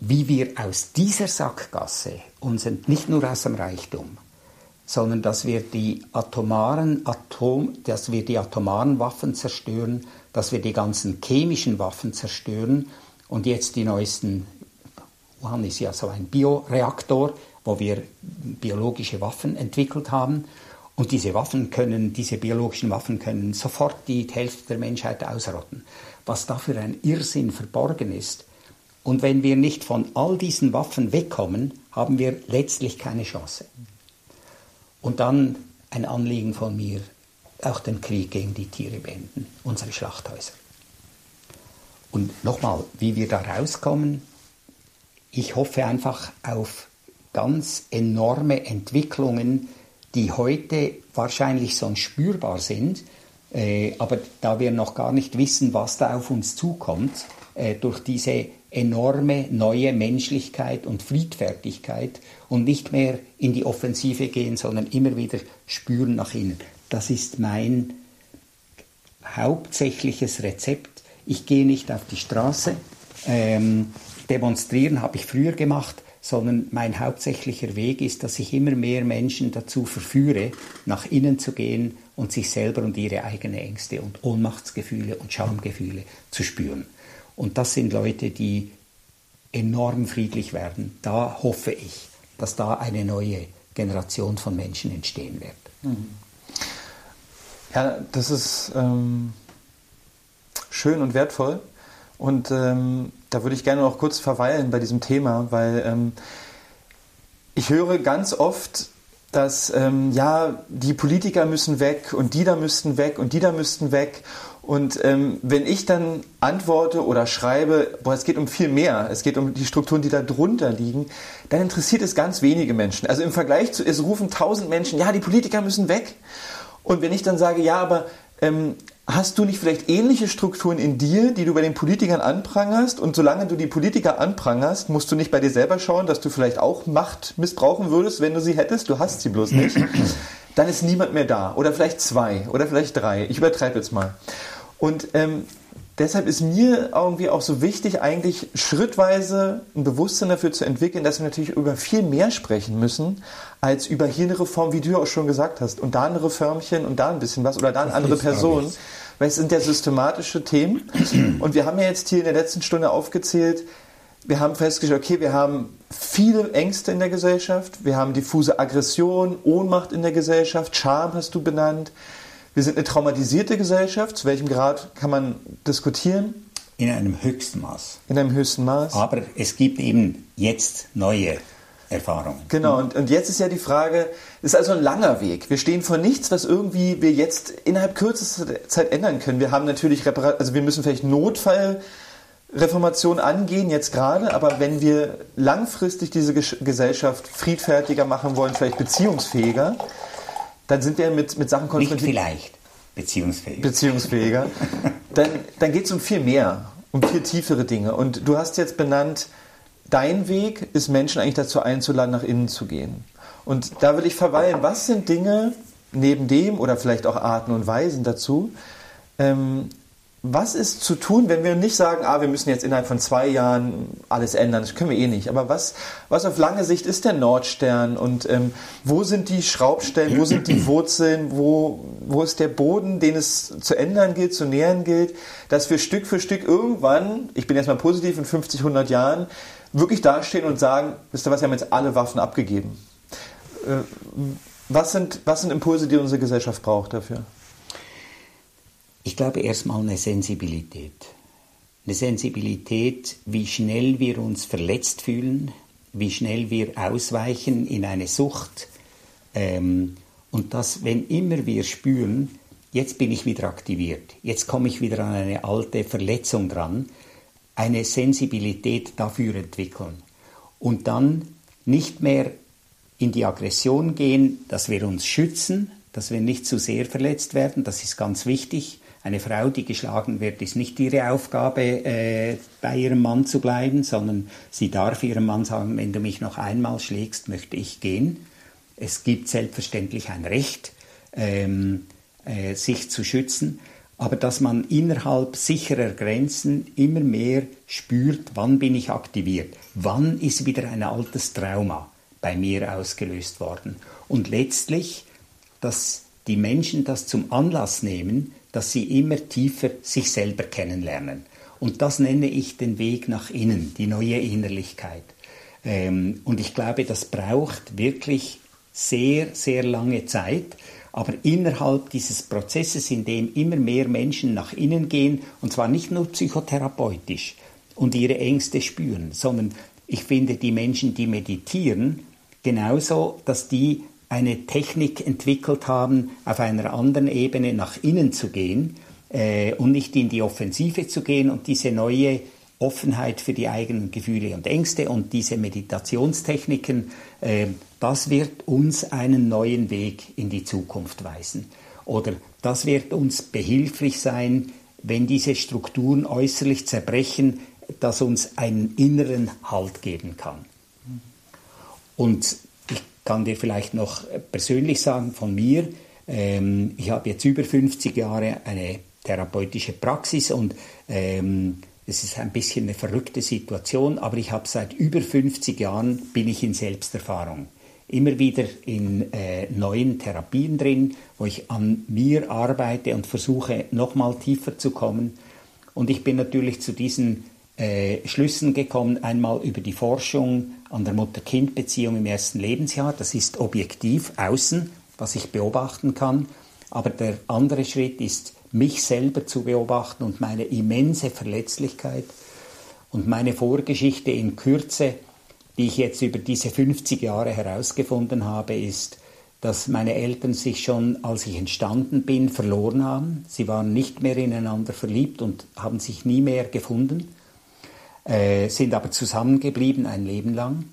wie wir aus dieser Sackgasse uns nicht nur aus dem Reichtum, sondern dass wir die atomaren Atom, dass wir die atomaren Waffen zerstören, dass wir die ganzen chemischen Waffen zerstören und jetzt die neuesten Wuhan ist ja so ein Bioreaktor, wo wir biologische Waffen entwickelt haben. Und diese Waffen können, diese biologischen Waffen können sofort die Hälfte der Menschheit ausrotten. Was da für ein Irrsinn verborgen ist. Und wenn wir nicht von all diesen Waffen wegkommen, haben wir letztlich keine Chance. Und dann ein Anliegen von mir, auch den Krieg gegen die Tiere beenden, unsere Schlachthäuser. Und nochmal, wie wir da rauskommen, ich hoffe einfach auf ganz enorme Entwicklungen, die heute wahrscheinlich sonst spürbar sind, äh, aber da wir noch gar nicht wissen, was da auf uns zukommt, äh, durch diese enorme neue Menschlichkeit und Friedfertigkeit und nicht mehr in die Offensive gehen, sondern immer wieder spüren nach innen. Das ist mein hauptsächliches Rezept. Ich gehe nicht auf die Straße. Ähm, demonstrieren habe ich früher gemacht, sondern mein hauptsächlicher Weg ist, dass ich immer mehr Menschen dazu verführe, nach innen zu gehen und sich selber und ihre eigenen Ängste und Ohnmachtsgefühle und Schamgefühle zu spüren. Und das sind Leute, die enorm friedlich werden. Da hoffe ich, dass da eine neue Generation von Menschen entstehen wird. Mhm. Ja, das ist ähm, schön und wertvoll. Und ähm, da würde ich gerne noch kurz verweilen bei diesem Thema, weil ähm, ich höre ganz oft, dass ähm, ja, die Politiker müssen weg und die da müssten weg und die da müssten weg. Und ähm, wenn ich dann antworte oder schreibe, boah, es geht um viel mehr, es geht um die Strukturen, die da drunter liegen, dann interessiert es ganz wenige Menschen. Also im Vergleich zu, es rufen tausend Menschen, ja, die Politiker müssen weg. Und wenn ich dann sage, ja, aber ähm, hast du nicht vielleicht ähnliche Strukturen in dir, die du bei den Politikern anprangerst? Und solange du die Politiker anprangerst, musst du nicht bei dir selber schauen, dass du vielleicht auch Macht missbrauchen würdest, wenn du sie hättest. Du hast sie bloß nicht. Dann ist niemand mehr da. Oder vielleicht zwei. Oder vielleicht drei. Ich übertreibe jetzt mal. Und ähm, deshalb ist mir irgendwie auch so wichtig, eigentlich schrittweise ein Bewusstsein dafür zu entwickeln, dass wir natürlich über viel mehr sprechen müssen, als über hier eine Reform, wie du ja auch schon gesagt hast, und da ein Reformchen und da ein bisschen was oder da eine andere Person. Weil es sind ja systematische Themen. Und wir haben ja jetzt hier in der letzten Stunde aufgezählt, wir haben festgestellt, okay, wir haben viele Ängste in der Gesellschaft, wir haben diffuse Aggression, Ohnmacht in der Gesellschaft, Scham hast du benannt, wir sind eine traumatisierte Gesellschaft. Zu welchem Grad kann man diskutieren? In einem höchsten Maß. In einem höchsten Maß. Aber es gibt eben jetzt neue Erfahrungen. Genau, und, und jetzt ist ja die Frage, es ist also ein langer Weg. Wir stehen vor nichts, was irgendwie wir jetzt innerhalb kürzester Zeit ändern können. Wir haben natürlich, also wir müssen vielleicht Notfallreformation angehen, jetzt gerade, aber wenn wir langfristig diese Gesellschaft friedfertiger machen wollen, vielleicht beziehungsfähiger, dann sind wir mit, mit Sachen konfrontiert. Nicht vielleicht beziehungsfähiger. Beziehungsfähiger. [laughs] dann dann geht es um viel mehr, um viel tiefere Dinge. Und du hast jetzt benannt, dein Weg ist Menschen eigentlich dazu einzuladen, nach innen zu gehen. Und da will ich verweilen, was sind Dinge neben dem oder vielleicht auch Arten und Weisen dazu, ähm, was ist zu tun, wenn wir nicht sagen, ah, wir müssen jetzt innerhalb von zwei Jahren alles ändern? Das können wir eh nicht. Aber was, was auf lange Sicht ist der Nordstern und ähm, wo sind die Schraubstellen, wo sind die Wurzeln, wo, wo ist der Boden, den es zu ändern gilt, zu nähern gilt, dass wir Stück für Stück irgendwann, ich bin jetzt mal positiv, in 50, 100 Jahren wirklich dastehen und sagen, wisst ihr was, wir haben jetzt alle Waffen abgegeben. Äh, was, sind, was sind Impulse, die unsere Gesellschaft braucht dafür? Ich glaube erstmal eine Sensibilität. Eine Sensibilität, wie schnell wir uns verletzt fühlen, wie schnell wir ausweichen in eine Sucht. Ähm, und dass, wenn immer wir spüren, jetzt bin ich wieder aktiviert, jetzt komme ich wieder an eine alte Verletzung dran, eine Sensibilität dafür entwickeln. Und dann nicht mehr in die Aggression gehen, dass wir uns schützen, dass wir nicht zu sehr verletzt werden. Das ist ganz wichtig. Eine Frau, die geschlagen wird, ist nicht ihre Aufgabe, äh, bei ihrem Mann zu bleiben, sondern sie darf ihrem Mann sagen, wenn du mich noch einmal schlägst, möchte ich gehen. Es gibt selbstverständlich ein Recht, ähm, äh, sich zu schützen, aber dass man innerhalb sicherer Grenzen immer mehr spürt, wann bin ich aktiviert, wann ist wieder ein altes Trauma bei mir ausgelöst worden. Und letztlich, dass die Menschen das zum Anlass nehmen, dass sie immer tiefer sich selber kennenlernen. Und das nenne ich den Weg nach innen, die neue Innerlichkeit. Ähm, und ich glaube, das braucht wirklich sehr, sehr lange Zeit. Aber innerhalb dieses Prozesses, in dem immer mehr Menschen nach innen gehen, und zwar nicht nur psychotherapeutisch und ihre Ängste spüren, sondern ich finde die Menschen, die meditieren, genauso, dass die eine Technik entwickelt haben, auf einer anderen Ebene nach innen zu gehen äh, und nicht in die Offensive zu gehen und diese neue Offenheit für die eigenen Gefühle und Ängste und diese Meditationstechniken, äh, das wird uns einen neuen Weg in die Zukunft weisen. Oder das wird uns behilflich sein, wenn diese Strukturen äußerlich zerbrechen, das uns einen inneren Halt geben kann. Und kann dir vielleicht noch persönlich sagen von mir, ähm, ich habe jetzt über 50 Jahre eine therapeutische Praxis und ähm, es ist ein bisschen eine verrückte Situation, aber ich habe seit über 50 Jahren bin ich in Selbsterfahrung. Immer wieder in äh, neuen Therapien drin, wo ich an mir arbeite und versuche, nochmal tiefer zu kommen. Und ich bin natürlich zu diesen äh, Schlüssen gekommen, einmal über die Forschung an der Mutter-Kind-Beziehung im ersten Lebensjahr. Das ist objektiv außen, was ich beobachten kann. Aber der andere Schritt ist mich selber zu beobachten und meine immense Verletzlichkeit und meine Vorgeschichte in Kürze, die ich jetzt über diese 50 Jahre herausgefunden habe, ist, dass meine Eltern sich schon, als ich entstanden bin, verloren haben. Sie waren nicht mehr ineinander verliebt und haben sich nie mehr gefunden, äh, sind aber zusammengeblieben ein Leben lang.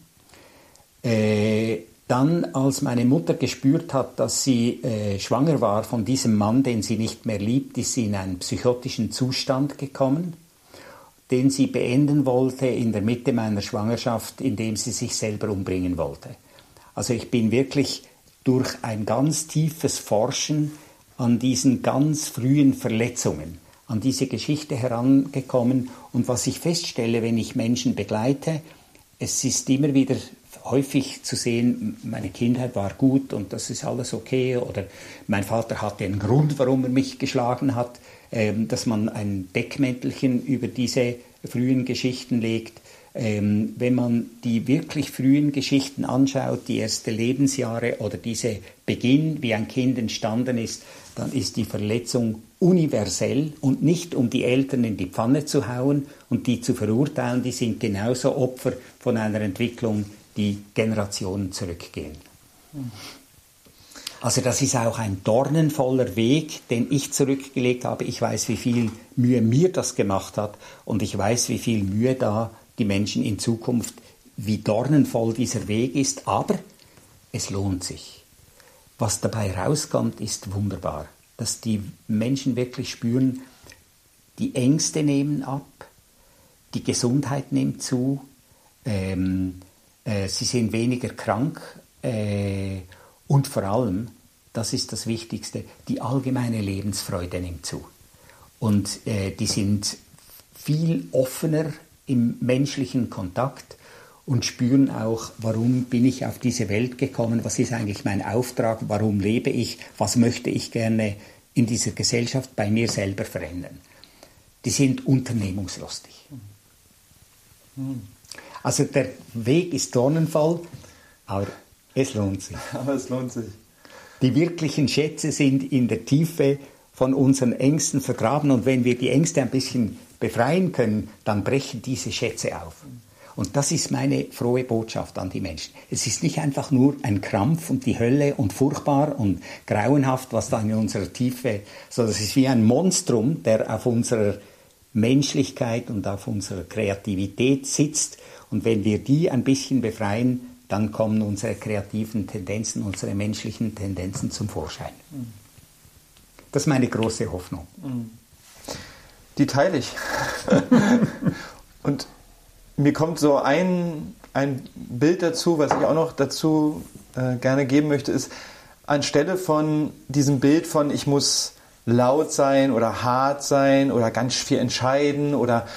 Äh, dann, als meine Mutter gespürt hat, dass sie äh, schwanger war von diesem Mann, den sie nicht mehr liebt, ist sie in einen psychotischen Zustand gekommen, den sie beenden wollte in der Mitte meiner Schwangerschaft, indem sie sich selber umbringen wollte. Also ich bin wirklich durch ein ganz tiefes Forschen an diesen ganz frühen Verletzungen, an diese Geschichte herangekommen. Und was ich feststelle, wenn ich Menschen begleite, es ist immer wieder häufig zu sehen, meine Kindheit war gut und das ist alles okay oder mein Vater hatte einen Grund, warum er mich geschlagen hat, ähm, dass man ein Deckmäntelchen über diese frühen Geschichten legt. Ähm, wenn man die wirklich frühen Geschichten anschaut, die ersten Lebensjahre oder diese Beginn, wie ein Kind entstanden ist, dann ist die Verletzung universell und nicht um die Eltern in die Pfanne zu hauen und die zu verurteilen, die sind genauso Opfer von einer Entwicklung, die Generationen zurückgehen. Also das ist auch ein dornenvoller Weg, den ich zurückgelegt habe. Ich weiß, wie viel Mühe mir das gemacht hat und ich weiß, wie viel Mühe da die Menschen in Zukunft, wie dornenvoll dieser Weg ist, aber es lohnt sich. Was dabei rauskommt, ist wunderbar, dass die Menschen wirklich spüren, die Ängste nehmen ab, die Gesundheit nimmt zu, ähm, äh, sie sind weniger krank äh, und vor allem, das ist das Wichtigste, die allgemeine Lebensfreude nimmt zu. Und äh, die sind viel offener im menschlichen Kontakt und spüren auch, warum bin ich auf diese Welt gekommen, was ist eigentlich mein Auftrag, warum lebe ich, was möchte ich gerne in dieser Gesellschaft bei mir selber verändern. Die sind unternehmungslustig. Also der Weg ist Dornenfall, aber es lohnt sich. [laughs] Aber es lohnt sich. Die wirklichen Schätze sind in der Tiefe von unseren Ängsten vergraben und wenn wir die Ängste ein bisschen befreien können, dann brechen diese Schätze auf. Und das ist meine frohe Botschaft an die Menschen. Es ist nicht einfach nur ein Krampf und die Hölle und furchtbar und grauenhaft, was da in unserer Tiefe, sondern es ist wie ein Monstrum, der auf unserer Menschlichkeit und auf unserer Kreativität sitzt und wenn wir die ein bisschen befreien, dann kommen unsere kreativen Tendenzen, unsere menschlichen Tendenzen zum Vorschein. Das ist meine große Hoffnung. Die teile ich. [laughs] Und mir kommt so ein, ein Bild dazu, was ich auch noch dazu äh, gerne geben möchte, ist anstelle von diesem Bild von ich muss laut sein oder hart sein oder ganz viel entscheiden oder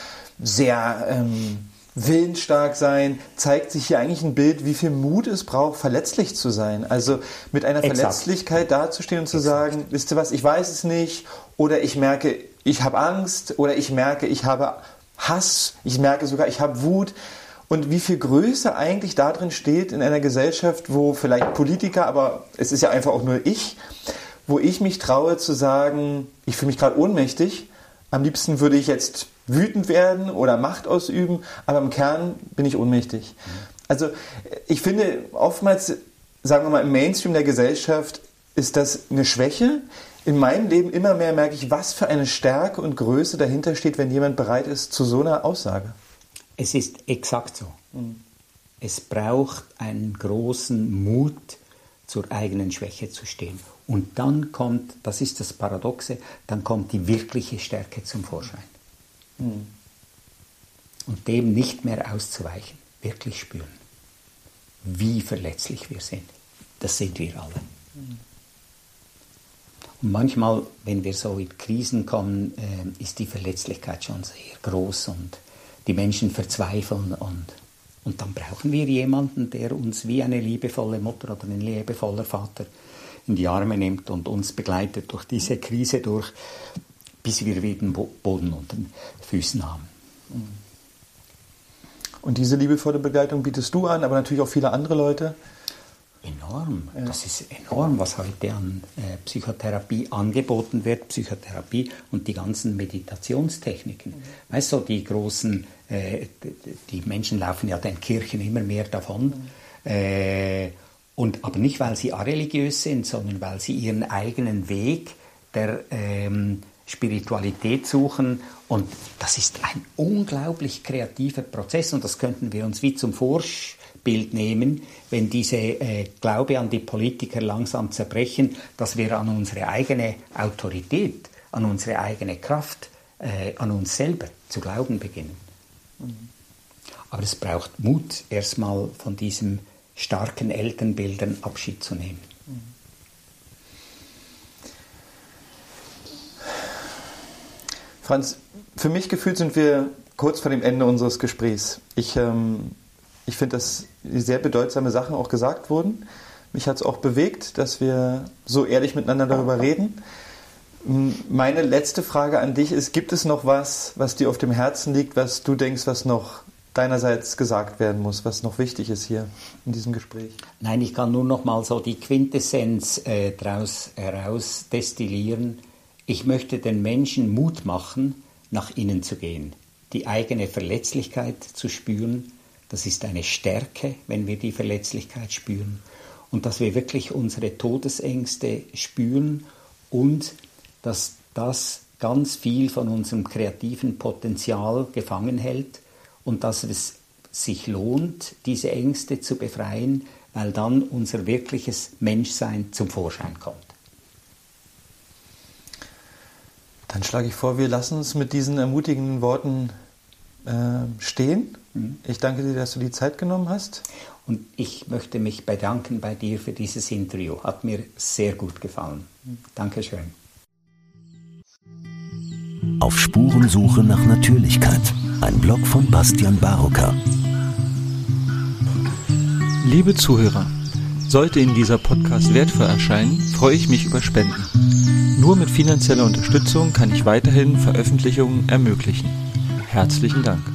sehr ähm, willensstark sein, zeigt sich hier eigentlich ein Bild, wie viel Mut es braucht, verletzlich zu sein. Also mit einer Exakt. Verletzlichkeit dazustehen und zu Exakt. sagen, wisst ihr was, ich weiß es nicht oder ich merke, ich habe Angst oder ich merke, ich habe Hass, ich merke sogar, ich habe Wut. Und wie viel Größe eigentlich darin steht in einer Gesellschaft, wo vielleicht Politiker, aber es ist ja einfach auch nur ich, wo ich mich traue zu sagen, ich fühle mich gerade ohnmächtig. Am liebsten würde ich jetzt wütend werden oder Macht ausüben, aber im Kern bin ich ohnmächtig. Also ich finde, oftmals, sagen wir mal, im Mainstream der Gesellschaft ist das eine Schwäche. In meinem Leben immer mehr merke ich, was für eine Stärke und Größe dahinter steht, wenn jemand bereit ist zu so einer Aussage. Es ist exakt so. Mhm. Es braucht einen großen Mut, zur eigenen Schwäche zu stehen. Und dann kommt, das ist das Paradoxe, dann kommt die wirkliche Stärke zum Vorschein. Mhm. Und dem nicht mehr auszuweichen, wirklich spüren, wie verletzlich wir sind. Das sind wir alle. Mhm. Manchmal, wenn wir so in Krisen kommen, äh, ist die Verletzlichkeit schon sehr groß und die Menschen verzweifeln und, und dann brauchen wir jemanden, der uns wie eine liebevolle Mutter oder ein liebevoller Vater in die Arme nimmt und uns begleitet durch diese Krise durch, bis wir wieder den Boden unter den Füßen haben. Und diese liebevolle Begleitung bietest du an, aber natürlich auch viele andere Leute. Enorm. Ja. Das ist enorm, was heute an äh, Psychotherapie angeboten wird. Psychotherapie und die ganzen Meditationstechniken. Mhm. Weißt du, die großen, äh, die Menschen laufen ja den Kirchen immer mehr davon. Mhm. Äh, und, aber nicht, weil sie areligiös sind, sondern weil sie ihren eigenen Weg der ähm, Spiritualität suchen. Und das ist ein unglaublich kreativer Prozess und das könnten wir uns wie zum Vorbild nehmen, wenn diese äh, Glaube an die Politiker langsam zerbrechen, dass wir an unsere eigene Autorität, an unsere eigene Kraft, äh, an uns selber zu glauben beginnen. Aber es braucht Mut, erstmal von diesem starken Elternbildern Abschied zu nehmen. Franz, für mich gefühlt sind wir kurz vor dem Ende unseres Gesprächs. Ich, ähm, ich finde, dass sehr bedeutsame Sachen auch gesagt wurden. Mich hat es auch bewegt, dass wir so ehrlich miteinander darüber reden. Meine letzte Frage an dich ist, gibt es noch was, was dir auf dem Herzen liegt, was du denkst, was noch deinerseits gesagt werden muss, was noch wichtig ist hier in diesem Gespräch? Nein, ich kann nur noch mal so die Quintessenz äh, daraus heraus destillieren. Ich möchte den Menschen Mut machen, nach innen zu gehen, die eigene Verletzlichkeit zu spüren. Das ist eine Stärke, wenn wir die Verletzlichkeit spüren und dass wir wirklich unsere Todesängste spüren und dass das ganz viel von unserem kreativen Potenzial gefangen hält und dass es sich lohnt, diese Ängste zu befreien, weil dann unser wirkliches Menschsein zum Vorschein kommt. Dann schlage ich vor, wir lassen uns mit diesen ermutigenden Worten äh, stehen. Mhm. Ich danke dir, dass du die Zeit genommen hast. Und ich möchte mich bedanken bei dir für dieses Interview. Hat mir sehr gut gefallen. Mhm. Dankeschön. Auf Spurensuche nach Natürlichkeit ein Blog von Bastian Barocker. Liebe Zuhörer, sollte Ihnen dieser Podcast wertvoll erscheinen, freue ich mich über Spenden. Nur mit finanzieller Unterstützung kann ich weiterhin Veröffentlichungen ermöglichen. Herzlichen Dank.